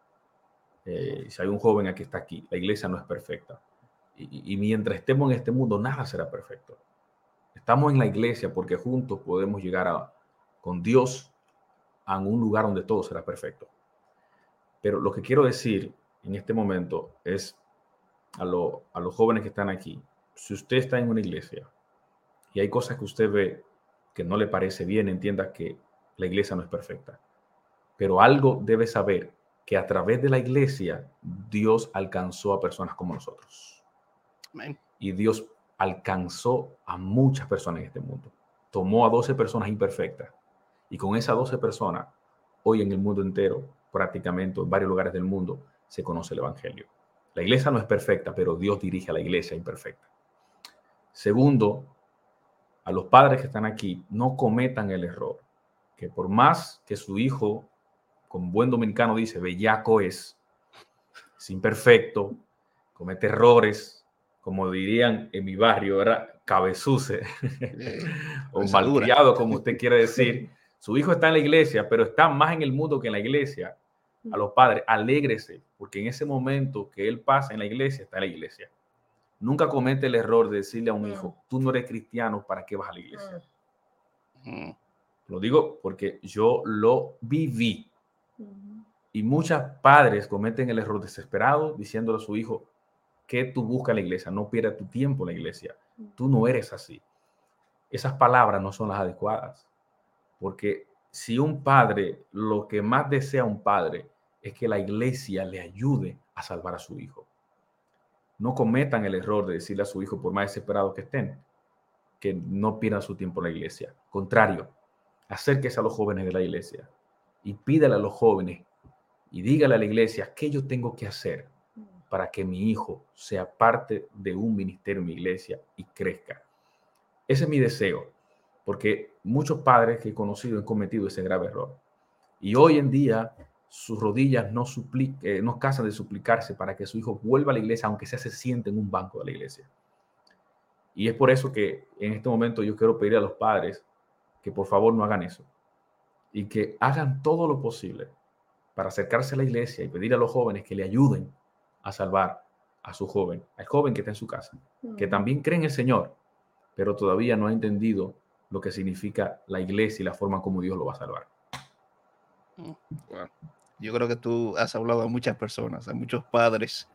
D: Eh, si hay un joven aquí está aquí, la iglesia no es perfecta. Y, mientras estemos en este mundo, nada será perfecto. Estamos en la iglesia porque juntos podemos llegar a, con Dios a un lugar donde todo será perfecto. Pero lo que quiero decir en este momento es a, a los jóvenes que están aquí, si usted está en una iglesia y hay cosas que usted ve que no le parece bien, entienda que la iglesia no es perfecta. Pero algo debe saber que a través de la iglesia Dios alcanzó a personas como nosotros. Y Dios alcanzó a muchas personas en este mundo. Tomó a 12 personas imperfectas y con esas 12 personas, hoy en el mundo entero, prácticamente en varios lugares del mundo, se conoce el Evangelio. La iglesia no es perfecta, pero Dios dirige a la iglesia imperfecta. Segundo, a los padres que están aquí, no cometan el error, que por más que su hijo, como buen dominicano dice, bellaco es, es imperfecto, comete errores, como dirían en mi barrio, era cabezuce [LAUGHS] o malcriado, como usted quiere decir. Su hijo está en la iglesia, pero está más en el mundo que en la iglesia. A los padres, alégrese, porque en ese momento que él pasa en la iglesia, está en la iglesia. Nunca comete el error de decirle a un hijo, tú no eres cristiano, ¿para qué vas a la iglesia? Lo digo porque yo lo viví. Y muchos padres cometen el error desesperado diciéndole a su hijo que tú buscas la iglesia, no pierdas tu tiempo en la iglesia. Tú no eres así. Esas palabras no son las adecuadas. Porque si un padre, lo que más desea un padre es que la iglesia le ayude a salvar a su hijo. No cometan el error de decirle a su hijo, por más desesperado que estén, que no pierdan su tiempo en la iglesia. Contrario, acérquese a los jóvenes de la iglesia y pídale a los jóvenes y dígale a la iglesia qué yo tengo que hacer para que mi hijo sea parte de un ministerio en mi iglesia y crezca. Ese es mi deseo porque muchos padres que he conocido han cometido ese grave error. Y hoy en día sus rodillas no, eh, no casan de suplicarse para que su hijo vuelva a la iglesia, aunque sea se siente en un banco de la iglesia. Y es por eso que en este momento yo quiero pedir a los padres que por favor no hagan eso y que hagan todo lo posible para acercarse a la iglesia y pedir a los jóvenes que le ayuden a salvar a su joven, al joven que está en su casa, que mm. también cree en el Señor, pero todavía no ha entendido lo que significa la iglesia y la forma como Dios lo va a salvar.
A: Mm, yo creo que tú has hablado a muchas personas, a muchos padres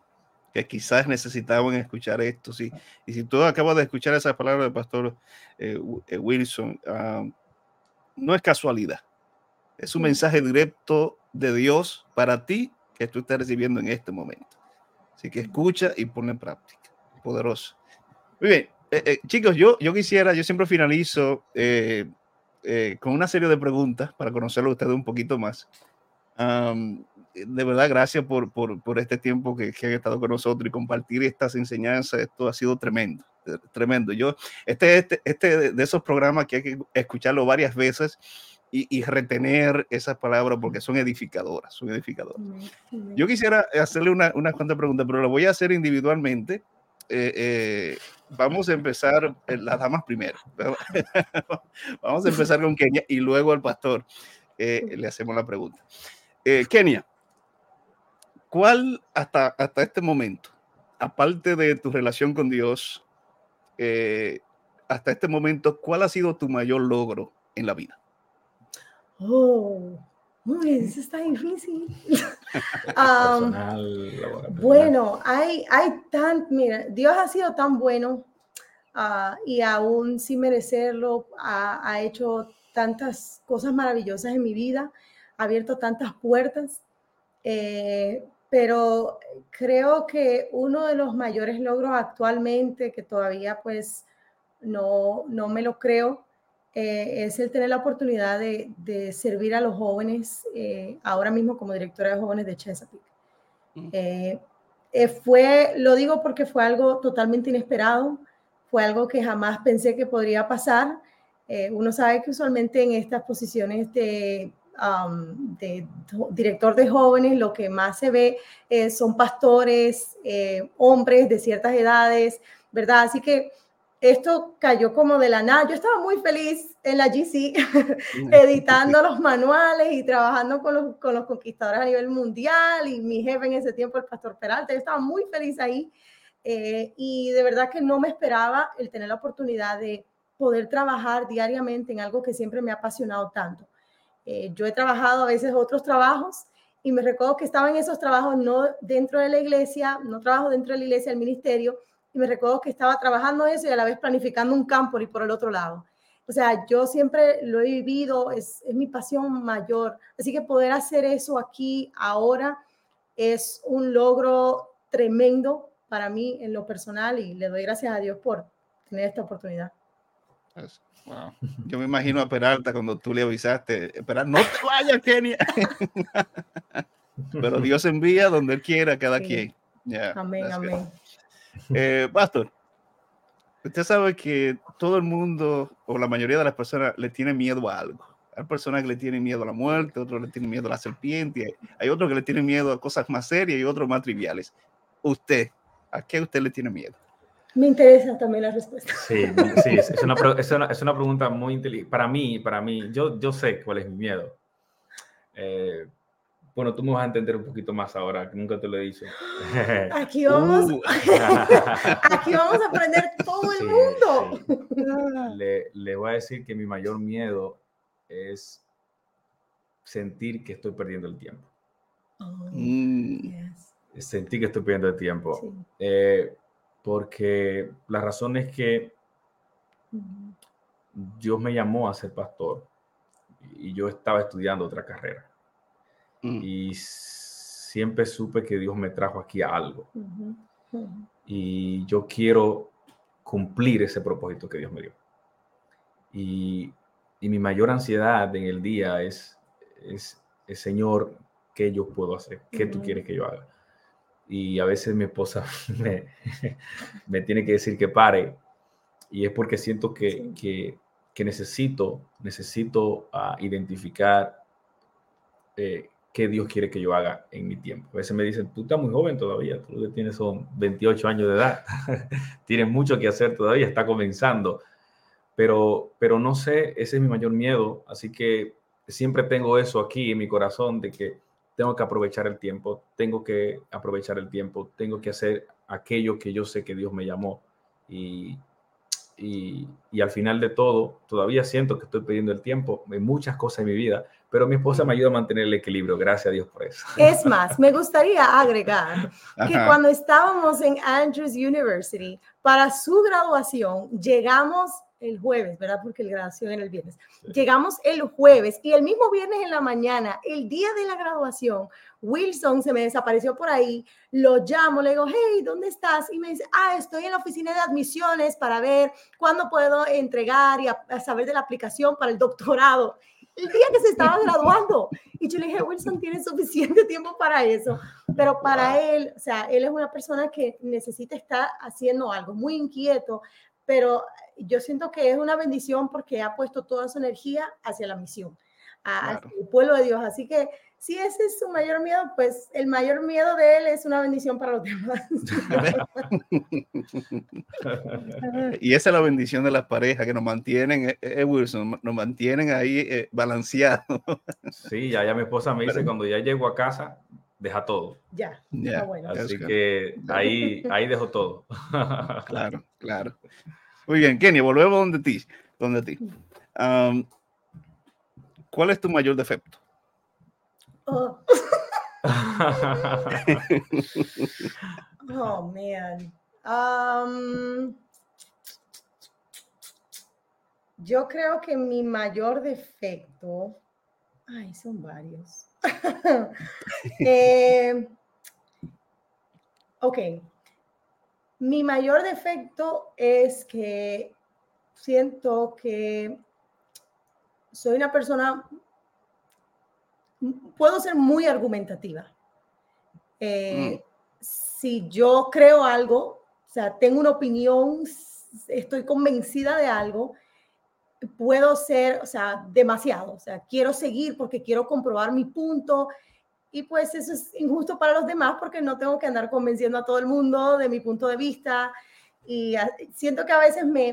A: que quizás necesitaban escuchar esto. Sí. Y si tú acabas de escuchar esas palabras del pastor eh, eh, Wilson, ah, no es casualidad. Es un mm. mensaje directo de Dios para ti que tú estás recibiendo en este momento. Así que escucha y pone en práctica. Poderoso. Muy bien. Eh, eh, chicos, yo, yo quisiera, yo siempre finalizo eh, con una serie de preguntas para conocerlo a ustedes un poquito más. De verdad, gracias por, por, por este tiempo que, que, han estado con nosotros y compartir estas enseñanzas. Esto ha sido tremendo, tremendo. Yo, este, este, este de esos programas que hay que escucharlo varias veces y, y retener esas palabras porque son edificadoras, son edificadoras. Yo quisiera hacerle una, unas cuantas preguntas, pero lo voy a hacer individualmente eh, eh, vamos a empezar eh, las damas primero. [LAUGHS] vamos a empezar con Kenia y luego al pastor le hacemos la pregunta. Kenia, ¿cuál hasta, hasta este momento, aparte de tu relación con Dios, hasta este momento, cuál ha sido tu mayor logro en la vida?
C: Oh, eso está difícil. [LAUGHS] bueno, hay, hay tan, mira, Dios ha sido tan bueno uh, y aún sin merecerlo, ha, ha, hecho tantas cosas maravillosas en mi vida, abierto tantas puertas, eh, pero creo que uno de los mayores logros actualmente, que todavía pues no, no me lo creo, eh, es el tener la oportunidad de, de servir a los jóvenes, eh, ahora mismo como directora de jóvenes de Chesapeake.
A: Mm.
C: Eh, fue, lo digo porque fue algo totalmente inesperado, fue algo que jamás pensé que podría pasar. Uno sabe que usualmente en estas posiciones de, um, de director de jóvenes lo que más se ve eh, son pastores, eh, hombres de ciertas edades, ¿verdad? Así que esto cayó como de la nada. Yo estaba muy feliz en la GC [LAUGHS] editando los manuales y trabajando con los, con los conquistadores a nivel mundial y mi jefe en ese tiempo, el pastor Peralta, yo estaba muy feliz ahí eh, y de verdad que no me esperaba el tener la oportunidad de poder trabajar diariamente en algo que siempre me ha apasionado tanto. Eh, yo he trabajado a veces otros trabajos y me recuerdo que estaba en esos trabajos no dentro de la iglesia, no trabajo dentro de la iglesia, el ministerio, y me recuerdo que estaba trabajando eso y a la vez planificando un campo y por el otro lado. O sea, yo siempre lo he vivido, es, es mi pasión mayor. Así que poder hacer eso aquí, ahora, es un logro tremendo para mí en lo personal y le doy gracias a Dios por tener esta oportunidad.
A: Pues, wow. Yo me imagino a Peralta cuando tú le avisaste, Peralta, no te vayas, Kenia. [LAUGHS] Pero Dios envía donde Él quiera a cada
C: Sí.
A: quien. Yeah,
C: Amén, amén.
A: Eh, Pastor, usted sabe que todo el mundo o la mayoría de las personas le tiene miedo a algo. Hay personas que le tienen miedo a la muerte, otros le tienen miedo a la serpiente, hay- hay otros que le tienen miedo a cosas más serias y otros más triviales. Usted, ¿a qué usted le tiene miedo?
C: Me interesa también la respuesta.
D: Sí, sí, es, es una, es, una, es una pregunta muy inteligente. Para mí, para mí, yo, yo sé cuál es mi miedo. Eh, bueno, tú me vas a entender un poquito más ahora, que nunca te lo he dicho. [LAUGHS]
C: Aquí vamos,
A: Uh, [LAUGHS]
C: aquí vamos a aprender todo el
D: Sí,
C: mundo.
D: sí. Le, le voy a decir que mi mayor miedo es sentir que estoy perdiendo el tiempo.
C: Oh,
A: mm,
C: yes.
D: Es Sentir que estoy perdiendo el tiempo.
C: Sí.
D: Eh, porque la razón es que. Dios me llamó a ser pastor y yo estaba estudiando otra carrera.
A: mm,
D: y siempre supe que Dios me trajo aquí a algo y yo quiero cumplir ese propósito que Dios me dio. Y, y mi mayor ansiedad en el día es, es, es, Señor, ¿qué yo puedo hacer? ¿Qué tú quieres que yo haga? Y a veces mi esposa [LAUGHS] me, me tiene que decir que pare y es porque siento que,
C: Sí.
D: que, que necesito, necesito ah, identificar eh, qué Dios quiere que yo haga en mi tiempo. A veces me dicen, tú estás muy joven todavía, tú tienes son 28 años de edad, [LAUGHS] tienes mucho que hacer todavía, está comenzando, pero, pero no sé, ese es mi mayor miedo, así que siempre tengo eso aquí en mi corazón de que tengo que aprovechar el tiempo, tengo que aprovechar el tiempo, tengo que hacer aquello que yo sé que Dios me llamó y, y, y, al final de todo, todavía siento que estoy perdiendo el tiempo en muchas cosas en mi vida, pero mi esposa me ayuda a mantener el equilibrio. Gracias a Dios por eso.
C: Es más, me gustaría agregar que
A: Ajá.
C: cuando estábamos en Andrews University, para su graduación, llegamos el jueves, ¿verdad? Porque la graduación era el viernes. Llegamos el jueves y el mismo viernes en la mañana, el día de la graduación, Wilson se me desapareció por ahí, lo llamo, le digo, hey, ¿dónde estás? Y me dice, ah, estoy en la oficina de admisiones para ver cuándo puedo entregar y a, a saber de la aplicación para el doctorado. El día que se estaba [LAUGHS] graduando. Y yo le dije, Wilson, tiene suficiente tiempo para eso. Pero para él, o sea, él es una persona que necesita estar haciendo algo, muy inquieto, pero yo siento que es una bendición porque ha puesto toda su energía hacia la misión, hacia
A: Claro.
C: el pueblo de Dios. Así que si ese es su mayor miedo, pues el mayor miedo de él es una bendición para los demás. [LAUGHS]
A: Y esa es la bendición de las parejas que nos mantienen, eh, eh, Wilson, nos mantienen ahí eh, balanceados.
D: Sí, ya, ya mi esposa me dice cuando ya llego a casa, deja todo.
C: ya,
A: Ya,
C: está bueno.
A: That's
D: Así que [LAUGHS] ahí, ahí dejo todo. [LAUGHS]
A: Claro, claro. Muy bien, Kenny, volvemos donde ti. Donde ti. Um, ¿Cuál es tu mayor defecto?
C: Oh, [LAUGHS] oh man. Um, yo creo que mi mayor defecto, ay, son varios. [LAUGHS] Eh, ok. Mi mayor defecto es que siento que soy una persona, puedo ser muy argumentativa. Eh, mm. Si yo creo algo, o sea, tengo una opinión, estoy convencida de algo, puedo ser, o sea, demasiado, o sea, quiero seguir porque quiero comprobar mi punto. Y pues eso es injusto para los demás porque no tengo que andar convenciendo a todo el mundo de mi punto de vista. Y siento que a veces me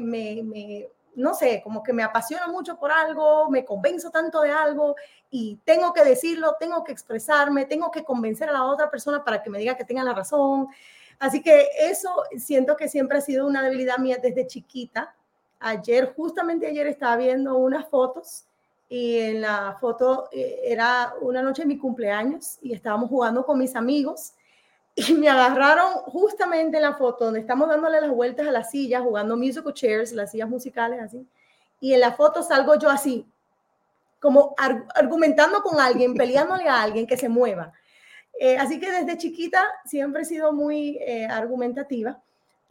C: no sé, como que me apasiono mucho por algo, me convenzo tanto de algo y tengo que decirlo, tengo que expresarme, tengo que convencer a la otra persona para que me diga que tenga la razón. Así que eso siento que siempre ha sido una debilidad mía desde chiquita Ayer, justamente ayer estaba viendo unas fotos y en la foto eh, era una noche de mi cumpleaños y estábamos jugando con mis amigos y me agarraron justamente en la foto donde estamos dándole las vueltas a las sillas, jugando musical chairs, las sillas musicales así. Y en la foto salgo yo así, como argumentando con alguien, [LAUGHS] peleándole a alguien que se mueva. Eh, así que desde chiquita siempre he sido muy eh, argumentativa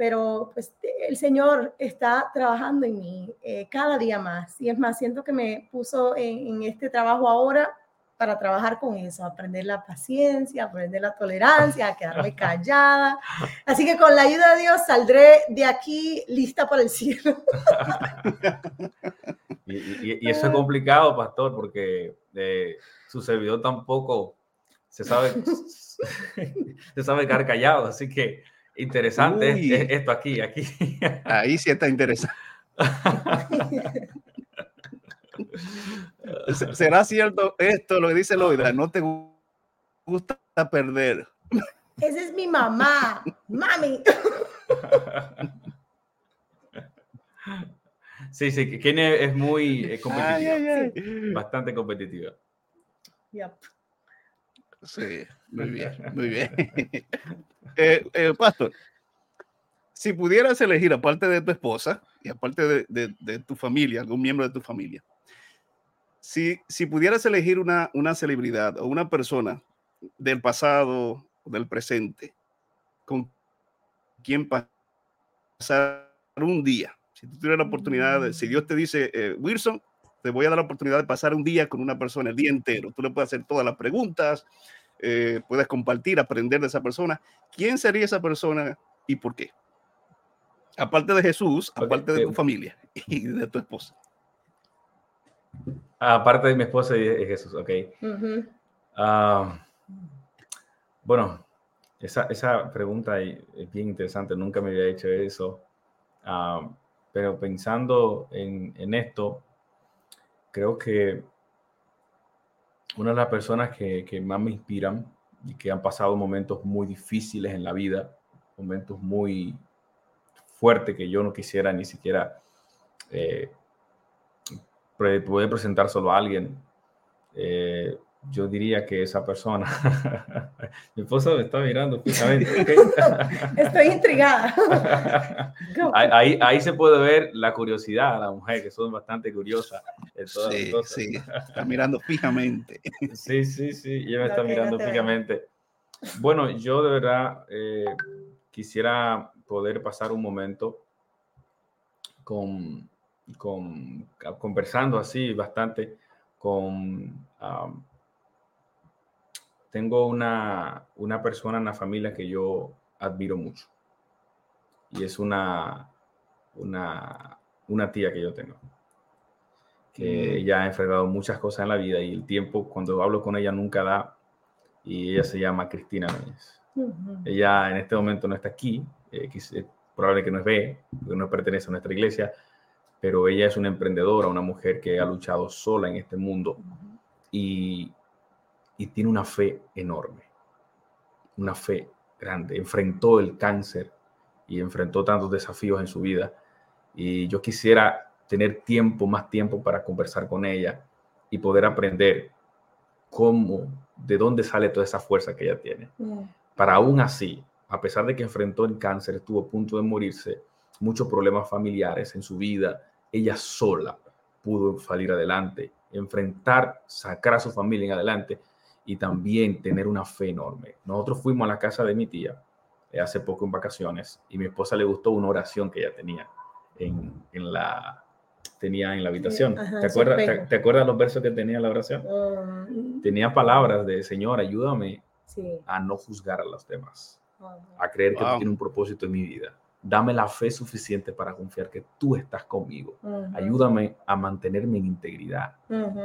C: pero pues el Señor está trabajando en mí eh, cada día más. Y es más, siento que me puso en, este trabajo ahora para trabajar con eso, aprender la paciencia, aprender la tolerancia, a quedarme callada. Así que con la ayuda de Dios saldré de aquí lista para el cielo. [LAUGHS]
D: y, eso es complicado, pastor, porque eh, su servidor tampoco se sabe, [LAUGHS] se sabe quedar callado, así que Interesante esto aquí, aquí.
A: Ahí sí está interesante. [LAUGHS] ¿Será cierto esto, lo que dice Loida? No te gusta perder.
C: Esa es mi mamá, mami.
D: Sí, sí, Kenia es muy eh, competitiva. Bastante competitiva.
A: Sí, muy bien, [LAUGHS] muy bien. [LAUGHS] Eh, eh, pastor, si pudieras elegir, aparte de tu esposa y aparte de, tu familia, algún miembro de tu familia, si, si pudieras elegir una, una celebridad o una persona del pasado o del presente, con quien pasar un día, si tú tuvieras la oportunidad, si Dios te dice, eh, Wilson, te voy a dar la oportunidad de pasar un día con una persona el día entero. Tú le puedes hacer todas las preguntas, eh, puedes compartir, aprender de esa persona. ¿Quién sería esa persona y por qué? Aparte de Jesús, aparte de tu familia y de tu esposa.
D: Aparte de mi esposa y de Jesús, ok. Ah, bueno, esa, esa, pregunta es bien interesante, nunca me había hecho eso. Ah, pero pensando en, en esto, creo que una de las personas que, más me inspiran y que han pasado momentos muy difíciles en la vida, momentos muy fuertes que yo no quisiera ni siquiera eh, poder presentar solo a alguien. Eh, yo diría que esa persona, [LAUGHS] mi esposa me está mirando fijamente. [LAUGHS]
C: Estoy intrigada. [LAUGHS]
D: ahí, ahí, se puede ver la curiosidad de la mujer, que son bastante curiosas.
A: Sí, sí, está mirando fijamente.
D: Sí, sí, sí, ella me está mirando fijamente. Bueno, yo de verdad eh, quisiera poder pasar un momento con, con conversando así bastante con tengo una, una persona en la familia que yo admiro mucho. Y es una, una, una tía que yo tengo. Que mm. ella ha enfrentado muchas cosas en la vida y el tiempo, cuando hablo con ella, nunca da. Y ella se llama Cristina Núñez. Ella en este momento no está aquí, eh, es probable que no es ve, porque no pertenece a nuestra iglesia, pero ella es una emprendedora, una mujer que ha luchado sola en este mundo. Y y tiene una fe enorme, una fe grande. Enfrentó el cáncer y enfrentó tantos desafíos en su vida. Y yo quisiera tener tiempo, más tiempo para conversar con ella y poder aprender cómo, de dónde sale toda esa fuerza que ella tiene. Mm. Para aún así, a pesar de que enfrentó el cáncer, estuvo a punto de morirse, muchos problemas familiares en su vida, ella sola pudo salir adelante, enfrentar, sacar a su familia en adelante y también tener una fe enorme. Nosotros fuimos a la casa de mi tía eh, hace poco en vacaciones y mi esposa le gustó una oración que ella tenía en, en, la, tenía en la habitación. ¿Te, acuerdas, te, acuerdas los versos que tenía en la oración? Um, tenía palabras de Señor, ayúdame a no juzgar a los demás, a creer que tú tienes un propósito en mi vida. Dame la fe suficiente para confiar que tú estás conmigo. Ayúdame a mantenerme en integridad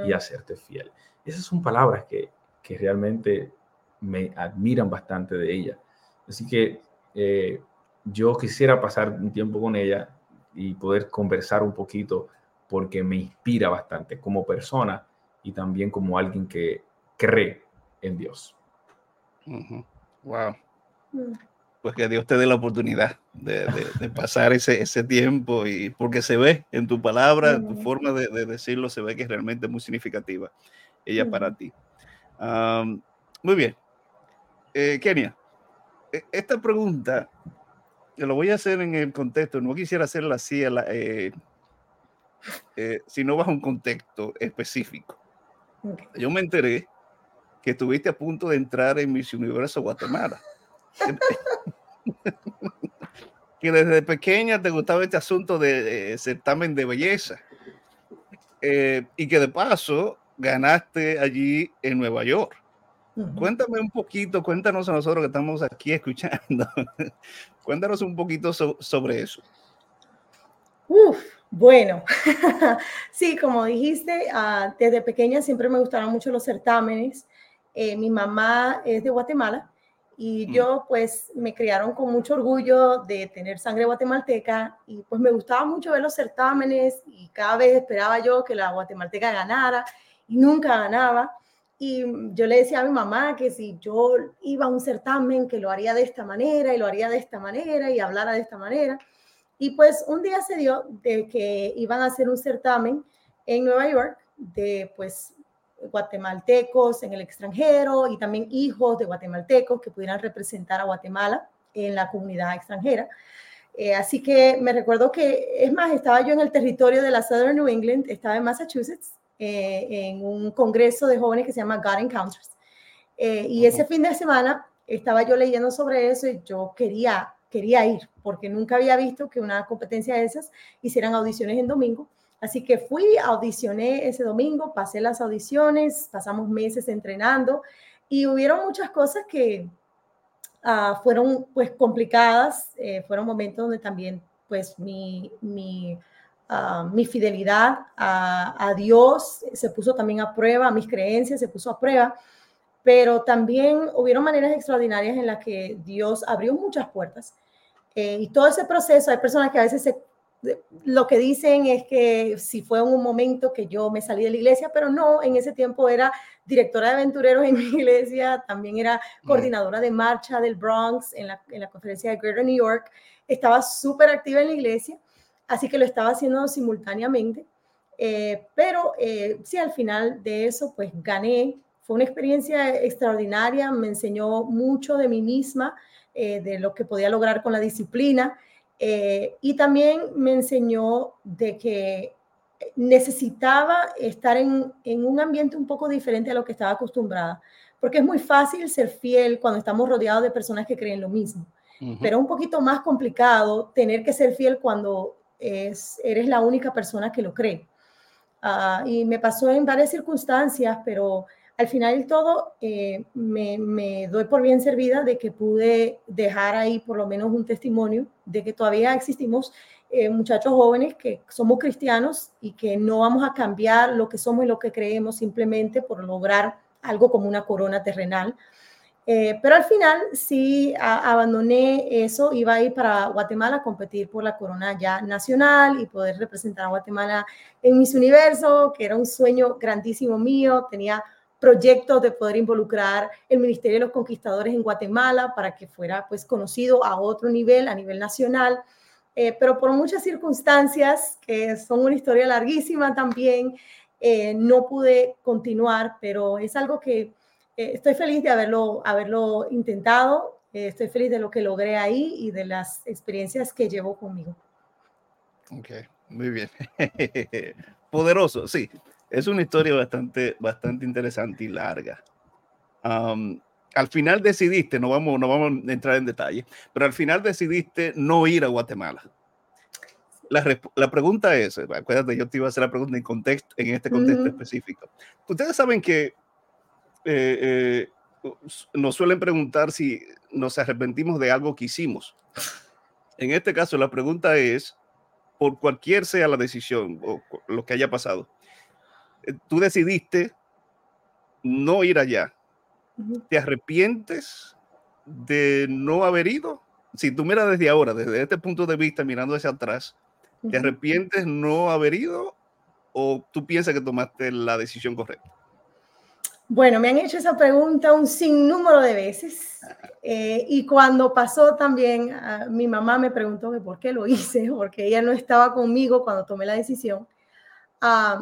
D: y a serte fiel. Esas son palabras que, que realmente me admiran bastante de ella. Así que eh, yo quisiera pasar un tiempo con ella y poder conversar un poquito porque me inspira bastante como persona y también como alguien que cree en Dios.
A: Wow. Mm. Pues que Dios te dé la oportunidad de, pasar ese, ese, tiempo y porque se ve en tu palabra, en tu forma de, decirlo, se ve que es realmente muy significativa ella para ti. Muy bien. Eh, Kenia, e, esta pregunta lo voy a hacer en el contexto, no quisiera hacerla así, eh, eh, sino bajo un contexto específico. Yo me enteré que estuviste a punto de entrar en Miss Universo Guatemala. [LAUGHS] que desde pequeña te gustaba este asunto de, certamen de belleza. Eh, y que de paso ganaste allí en Nueva York. Cuéntame un poquito, cuéntanos a nosotros que estamos aquí escuchando, [LAUGHS] cuéntanos un poquito sobre eso.
C: Uf, bueno, [LAUGHS] sí, como dijiste, ah, desde pequeña siempre me gustaron mucho los certámenes. Eh, mi mamá es de Guatemala y mm. yo pues me criaron con mucho orgullo de tener sangre guatemalteca y pues me gustaba mucho ver los certámenes y cada vez esperaba yo que la guatemalteca ganara y nunca ganaba. Y yo le decía a mi mamá que si yo iba a un certamen, que lo haría de esta manera y lo haría de esta manera y hablara de esta manera. Y pues un día se dio de que iban a hacer un certamen en Nueva York de pues guatemaltecos en el extranjero y también hijos de guatemaltecos que pudieran representar a Guatemala en la comunidad extranjera. Eh, así que me recuerdo que, es más, estaba yo en el territorio de la Southern New England, estaba en Massachusetts, eh, en un congreso de jóvenes que se llama God Encounters. Eh, y ese fin de semana estaba yo leyendo sobre eso y yo quería, quería ir, porque nunca había visto que una competencia de esas hicieran audiciones en domingo. Así que fui, audicioné ese domingo, pasé las audiciones, pasamos meses entrenando y hubieron muchas cosas que uh, fueron pues complicadas, eh, fueron momentos donde también pues mi, mi mi fidelidad a, Dios se puso también a prueba, mis creencias se puso a prueba, pero también hubieron maneras extraordinarias en las que Dios abrió muchas puertas. Eh, y todo ese proceso, hay personas que a veces lo que dicen es que si fue en un momento que yo me salí de la iglesia, pero no, en ese tiempo era directora de aventureros en mi iglesia, también era coordinadora de marcha del Bronx en la, en la conferencia de Greater New York, estaba súper activa en la iglesia así que lo estaba haciendo simultáneamente. Eh, pero eh, sí, al final de eso, pues gané. Fue una experiencia extraordinaria, me enseñó mucho de mí misma, eh, de lo que podía lograr con la disciplina. y también me enseñó de que necesitaba estar en, en, un ambiente un poco diferente a lo que estaba acostumbrada, porque es muy fácil ser fiel cuando estamos rodeados de personas que creen lo mismo, pero un poquito más complicado tener que ser fiel cuando es, eres la única persona que lo cree. Ah, y me pasó en varias circunstancias, pero al final de todo eh, me, doy por bien servida de que pude dejar ahí por lo menos un testimonio de que todavía existimos eh, muchachos jóvenes que somos cristianos y que no vamos a cambiar lo que somos y lo que creemos simplemente por lograr algo como una corona terrenal. Eh, pero al final sí abandoné eso, iba a ir para Guatemala a competir por la corona ya nacional y poder representar a Guatemala en Miss Universo, que era un sueño grandísimo mío. Tenía proyectos de poder involucrar el Ministerio de los Conquistadores en Guatemala para que fuera pues conocido a otro nivel, a nivel nacional. Eh, pero por muchas circunstancias, que son una historia larguísima también, eh, no pude continuar, pero es algo que eh, estoy feliz de haberlo, haberlo intentado, eh, estoy feliz de lo que logré ahí y de las experiencias que llevo conmigo.
A: Ok, muy bien. [LAUGHS] Poderoso, sí. Es una historia bastante, bastante interesante y larga. al final decidiste, no vamos, no vamos a entrar en detalle, pero al final decidiste no ir a Guatemala. la, la, pregunta es, acuérdate, yo te iba a hacer la pregunta en, contexto, en este contexto específico. Ustedes saben que eh, eh, nos suelen preguntar si nos arrepentimos de algo que hicimos. En este caso, la pregunta es, por cualquier sea la decisión o lo que haya pasado, eh, tú decidiste no ir allá. ¿Te arrepientes de no haber ido? Si tú miras desde ahora, desde este punto de vista, mirando hacia atrás, ¿te arrepientes no haber ido o tú piensas que tomaste la decisión correcta?
C: Bueno, me han hecho esa pregunta un sinnúmero de veces eh, y cuando pasó también, ah, mi mamá me preguntó que por qué lo hice, [LAUGHS] porque ella no estaba conmigo cuando tomé la decisión.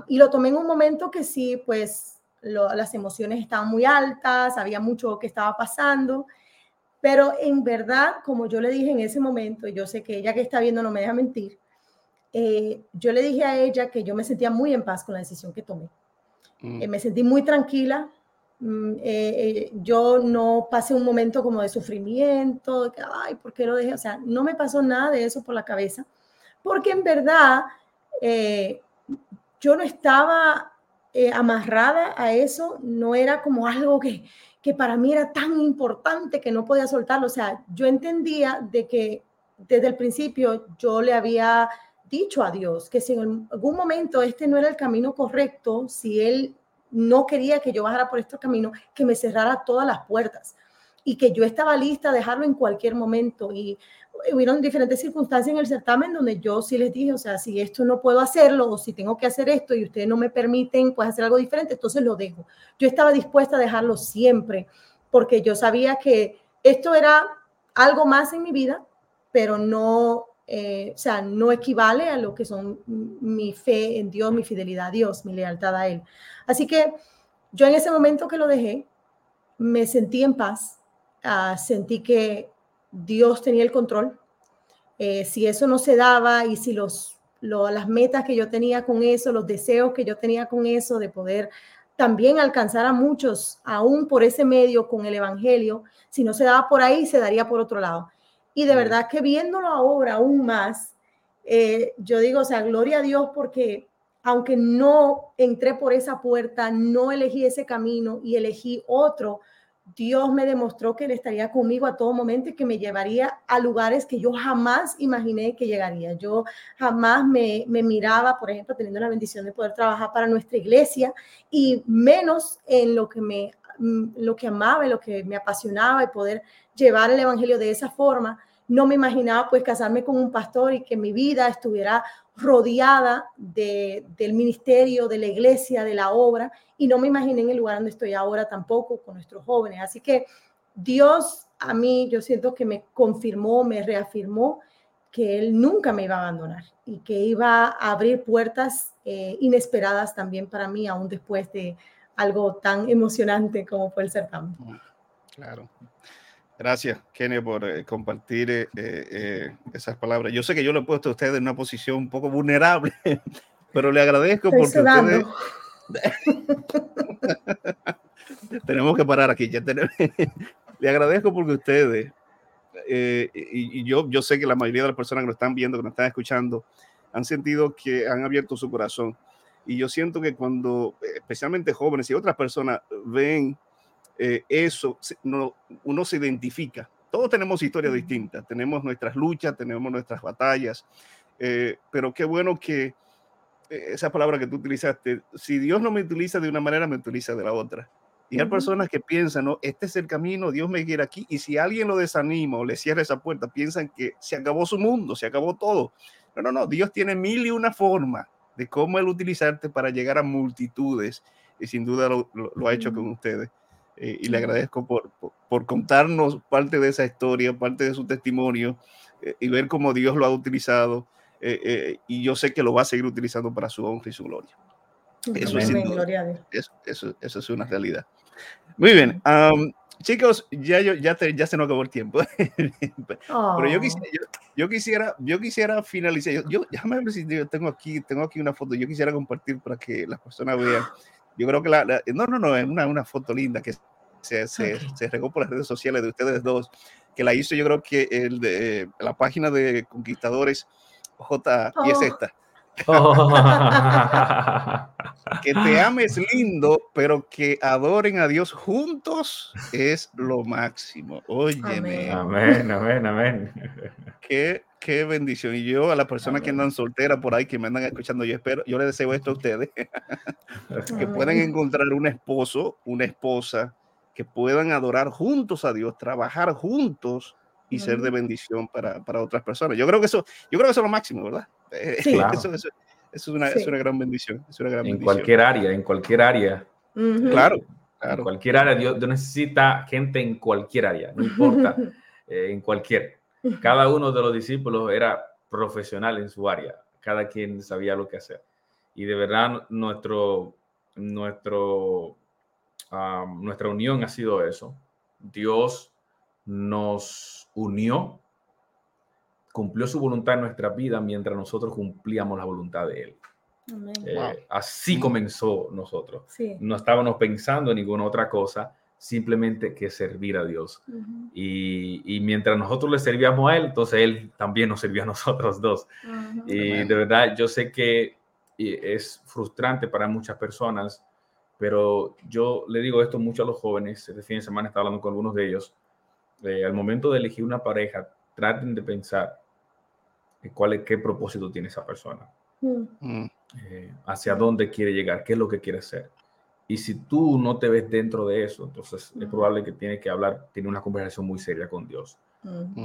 C: Y lo tomé en un momento que sí, pues las emociones estaban muy altas, había mucho que estaba pasando, pero en verdad, como yo le dije en ese momento, yo sé que ella que está viendo no me deja mentir, eh, yo le dije a ella que yo me sentía muy en paz con la decisión que tomé. Mm. Eh, me sentí muy tranquila. Mm, eh, yo no pasé un momento como de sufrimiento, de que, ay, ¿por qué lo dejé? O sea, no me pasó nada de eso por la cabeza, porque en verdad yo no estaba amarrada a eso, no era como algo que, que para mí era tan importante que no podía soltarlo. O sea, yo entendía de que desde el principio yo le había dicho a Dios que si en algún momento este no era el camino correcto, si Él no quería que yo bajara por este camino, que me cerrara todas las puertas y que yo estaba lista a dejarlo en cualquier momento. Y hubieron diferentes circunstancias en el certamen donde yo sí les dije, o sea, si esto no puedo hacerlo o si tengo que hacer esto y ustedes no me permiten pues hacer algo diferente, entonces lo dejo. Yo estaba dispuesta a dejarlo siempre porque yo sabía que esto era algo más en mi vida, pero no eh, o sea, no equivale a lo que son mi fe en Dios, mi fidelidad a Dios, mi lealtad a Él. Así que yo en ese momento que lo dejé, me sentí en paz, ah, sentí que Dios tenía el control. Eh, si eso no se daba y si los, las metas que yo tenía con eso, los deseos que yo tenía con eso, de poder también alcanzar a muchos, aún por ese medio con el Evangelio, si no se daba por ahí, se daría por otro lado. Y de verdad que viéndolo ahora aún más, eh, yo digo, o sea, gloria a Dios porque aunque no entré por esa puerta, no elegí ese camino y elegí otro, Dios me demostró que Él estaría conmigo a todo momento y que me llevaría a lugares que yo jamás imaginé que llegaría. Yo jamás me, me, miraba, por ejemplo, teniendo la bendición de poder trabajar para nuestra iglesia y menos en lo que me lo que amaba y lo que me apasionaba y poder llevar el Evangelio de esa forma. No me imaginaba pues casarme con un pastor y que mi vida estuviera rodeada de, del ministerio, de la iglesia, de la obra, y no me imaginé en el lugar donde estoy ahora tampoco con nuestros jóvenes. Así que Dios a mí, yo siento que me confirmó, me reafirmó que Él nunca me iba a abandonar y que iba a abrir puertas eh, inesperadas también para mí, aún después de algo tan emocionante como fue el certamen.
A: Claro. Gracias, Kenny, por eh, compartir eh, eh, esas palabras. Yo sé que yo le he puesto a usted en una posición un poco vulnerable, [LAUGHS] pero le agradezco porque ustedes... [LAUGHS] tenemos que parar aquí. Ya [LAUGHS] le agradezco porque ustedes, y, y, yo, yo sé que la mayoría de las personas que nos están viendo, que nos están escuchando, han sentido que han abierto su corazón. Y yo siento que cuando, especialmente jóvenes y otras personas, ven eh, eso no, uno se identifica. Todos tenemos historias distintas, tenemos nuestras luchas, tenemos nuestras batallas, eh, pero qué bueno que eh, esa palabra que tú utilizaste, si Dios no me utiliza de una manera, me utiliza de la otra. Y hay personas que piensan, no, este es el camino, Dios me quiere aquí. Y si alguien lo desanima o le cierra esa puerta, piensan que se acabó su mundo, se acabó todo. No, no, no, Dios tiene mil y una forma de cómo Él utilizarte para llegar a multitudes. Y sin duda lo, lo ha hecho con ustedes. Eh, y le agradezco por, por, contarnos parte de esa historia, parte de su testimonio eh, y ver cómo Dios lo ha utilizado. Eh, y yo sé que lo va a seguir utilizando para su honra y su gloria. Eso, es, eso, eso, es una realidad. Muy bien. Chicos, ya, yo, ya, ya se nos acabó el tiempo. [LAUGHS] Pero yo quisiera, yo, quisiera, yo quisiera finalizar. Yo, yo, déjame ver si yo tengo aquí, tengo aquí una foto. Yo quisiera compartir para que las personas vean yo creo que la, no, no, no, es una, una foto linda que se, se, se, regó por las redes sociales de ustedes dos, que la hizo yo creo que el de la página de Conquistadores J, y es
C: Oh.
A: esta. Que te ames lindo, pero que adoren a Dios juntos es lo máximo. Óyeme,
D: amén, amén, amén.
A: qué, qué bendición. Y yo a las personas que andan solteras por ahí, que me andan escuchando, yo espero, yo les deseo esto a ustedes, [LAUGHS] que puedan encontrar un esposo, una esposa, que puedan adorar juntos a Dios, trabajar juntos y ser de bendición para, para otras personas. Yo creo que eso, yo creo que eso es lo máximo, ¿verdad? Eh,
C: Sí. [LAUGHS]
D: Claro.
A: Eso, eso- eso es, una,
C: Sí.
A: es una gran bendición. Es una gran
D: En
A: bendición.
D: cualquier área, en cualquier área.
C: Ujú.
A: Claro,
D: En
A: claro.
D: cualquier área, Dios, Dios necesita gente en cualquier área, no importa, [LAUGHS] eh, en cualquier. Cada uno de los discípulos era profesional en su área, cada quien sabía lo que hacer. Y de verdad nuestro, nuestro, ah, nuestra unión ha sido eso. Dios nos unió, cumplió su voluntad en nuestra vida mientras nosotros cumplíamos la voluntad de Él.
C: Amén.
D: Eh,
A: Wow.
D: Así
A: Mm.
D: comenzó nosotros
C: Sí.
D: no estábamos pensando en ninguna otra cosa, simplemente que servir a Dios. Y, y mientras nosotros le servíamos a Él, entonces Él también nos servía a nosotros dos. Y
A: Amén.
D: de verdad, yo sé que es frustrante para muchas personas, pero yo le digo esto mucho a los jóvenes. Este fin de semana estaba hablando con algunos de ellos. Eh, al momento de elegir una pareja, traten de pensar en cuál es, qué propósito tiene esa persona
C: Mm.
A: Mm,
D: eh, hacia dónde quiere llegar, qué es lo que quiere hacer. Y si tú no te ves dentro de eso, entonces es
C: Ujú.
D: probable que tienes que hablar, tener una conversación muy seria con Dios.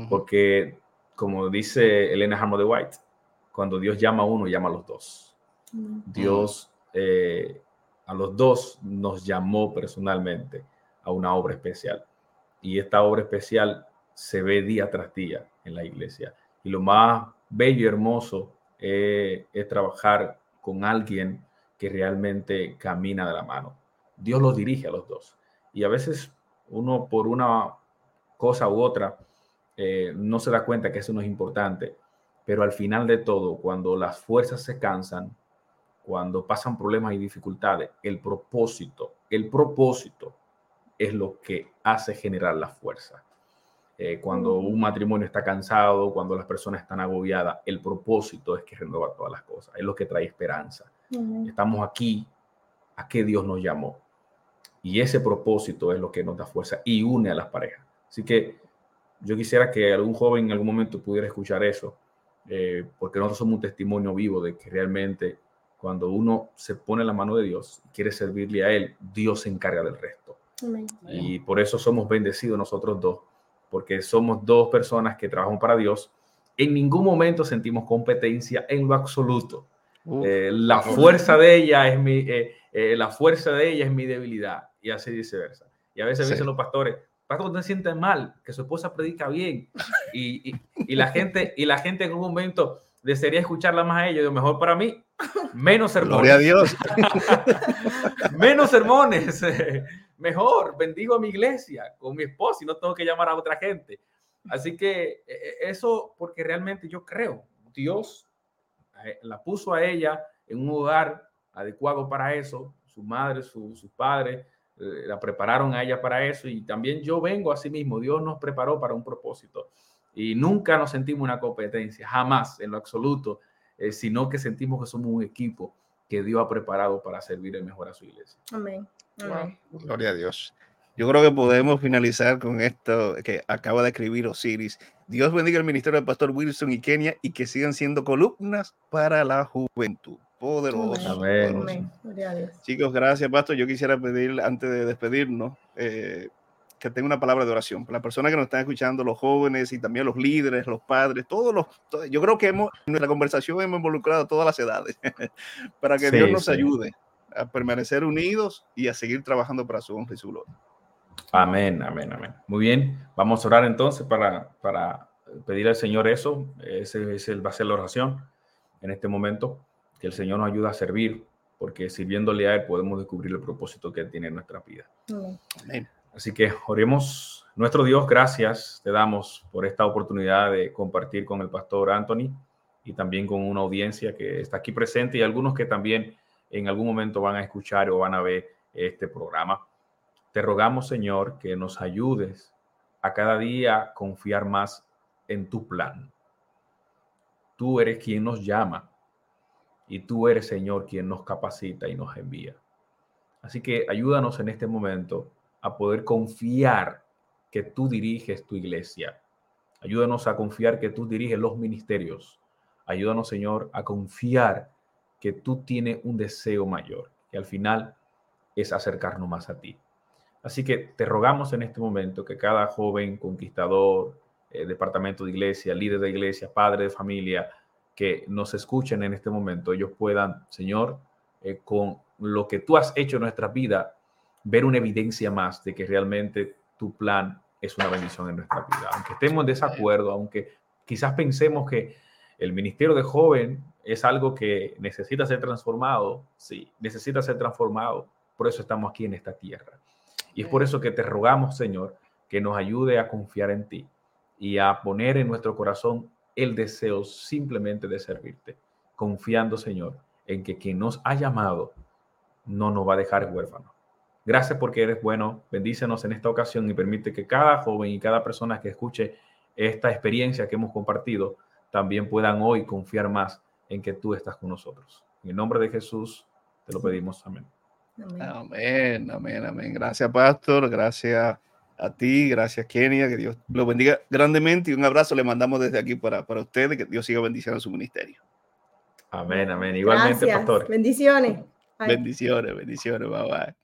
D: Porque, como dice Elena Harmo de White, cuando Dios llama a uno, llama a los dos. Dios eh, a los dos nos llamó personalmente a una obra especial. Y esta obra especial se ve día tras día en la iglesia. Y lo más bello y hermoso eh, es trabajar con alguien que realmente camina de la mano. Dios los dirige a los dos. Y a veces uno por una cosa u otra eh, no se da cuenta que eso no es importante. Pero al final de todo, cuando las fuerzas se cansan, cuando pasan problemas y dificultades, el propósito, el propósito es lo que hace generar la fuerza. Eh, cuando un matrimonio está cansado, cuando las personas están agobiadas, el propósito es que renueva todas las cosas, es lo que trae esperanza. Estamos aquí a que Dios nos llamó. Y ese propósito es lo que nos da fuerza y une a las parejas. Así que yo quisiera que algún joven en algún momento pudiera escuchar eso, eh, porque nosotros somos un testimonio vivo de que realmente cuando uno se pone en la mano de Dios y quiere servirle a Él, Dios se encarga del resto.
C: Amén.
D: Y por eso somos bendecidos nosotros dos, porque somos dos personas que trabajan para Dios. En ningún momento sentimos competencia en lo absoluto.
A: Uf,
D: Eh, la fuerza de ella es mi, eh, eh, la fuerza de ella es mi debilidad y así viceversa. Y a veces
A: Sí.
D: dicen los pastores, pastor, no se siente mal, que su esposa predica bien y, y- y la gente y la gente en un momento desearía escucharla más a ella, yo mejor para mí, menos
A: Gloria a
D: sermones,
A: Dios. [LAUGHS]
D: menos sermones, [LAUGHS] mejor bendigo a mi iglesia con mi esposa y no tengo que llamar a otra gente. Así que eh, eso porque realmente yo creo, Dios eh, la puso a ella en un lugar adecuado para eso, su madre, su- sus padres eh, la prepararon a ella para eso y también yo vengo a sí mismo, Dios nos preparó para un propósito y nunca nos sentimos una competencia, jamás en lo absoluto, eh, sino que sentimos que somos un equipo que Dios ha preparado para servir mejor a su iglesia.
C: Amén.
A: Wow. Gloria a Dios. Yo creo que podemos finalizar con esto que acaba de escribir Osiris. Dios bendiga el ministerio del pastor Wilson y Kenia y que sigan siendo columnas para la juventud. Poderoso.
D: Amén.
A: Poderoso.
C: Amén. Gloria a Dios.
A: Chicos, gracias, Pastor. Yo quisiera pedir, antes de despedirnos, eh, que tenga una palabra de oración para las personas que nos están escuchando, los jóvenes y también los líderes, los padres, todos los. to- Yo creo que hemos, en nuestra conversación hemos involucrado a todas las edades [LAUGHS] para que
D: Sí,
A: Dios nos
D: sí.
A: ayude a permanecer unidos y a seguir trabajando para su honra y su gloria.
D: Amén, amén, amén. Muy bien, vamos a orar entonces para, para pedir al Señor eso. Ese, ese va a ser la oración en este momento, que el Señor nos ayude a servir, porque sirviéndole a Él podemos descubrir el propósito que Él tiene en nuestra vida.
C: Amén.
A: Amén.
D: Así que oremos. Nuestro Dios, gracias te damos por esta oportunidad de compartir con el pastor Anthony y también con una audiencia que está aquí presente y algunos que también en algún momento van a escuchar o van a ver este programa. Te rogamos, Señor, que nos ayudes a cada día confiar más en tu plan. tú eres quien nos llama y tú eres, Señor, quien nos capacita y nos envía. Así que ayúdanos en este momento a poder confiar que tú diriges tu iglesia. Ayúdanos a confiar que tú diriges los ministerios. Ayúdanos, Señor, a confiar que tú tienes un deseo mayor, que al final es acercarnos más a ti. Así que te rogamos en este momento que cada joven conquistador, eh, departamento de iglesia, líder de iglesia, padre de familia, que nos escuchen en este momento, ellos puedan, Señor, eh, con lo que tú has hecho en nuestra vida, ver una evidencia más de que realmente tu plan es una bendición en nuestra vida. Aunque estemos en desacuerdo, aunque quizás pensemos que el ministerio de joven es algo que necesita ser transformado, sí, necesita ser transformado. Por eso estamos aquí en esta tierra. Y es por eso que te rogamos, Señor, que nos ayude a confiar en ti y a poner en nuestro corazón el deseo simplemente de servirte, confiando, Señor, en que quien nos ha llamado no nos va a dejar huérfanos. Gracias porque eres bueno. Bendícenos en esta ocasión y permite que cada joven y cada persona que escuche esta experiencia que hemos compartido también puedan hoy confiar más en que tú estás con nosotros. En el nombre de Jesús te lo pedimos. Amén.
A: Amén, amén, amén. Gracias, Pastor. Gracias a ti. Gracias, Kenia. Que Dios lo bendiga grandemente y un abrazo le mandamos desde aquí para, para ustedes. Que Dios siga bendiciendo su ministerio.
D: Amén, amén. Igualmente, Pastor.
C: Bendiciones.
A: Bendiciones, bendiciones. Bye bye.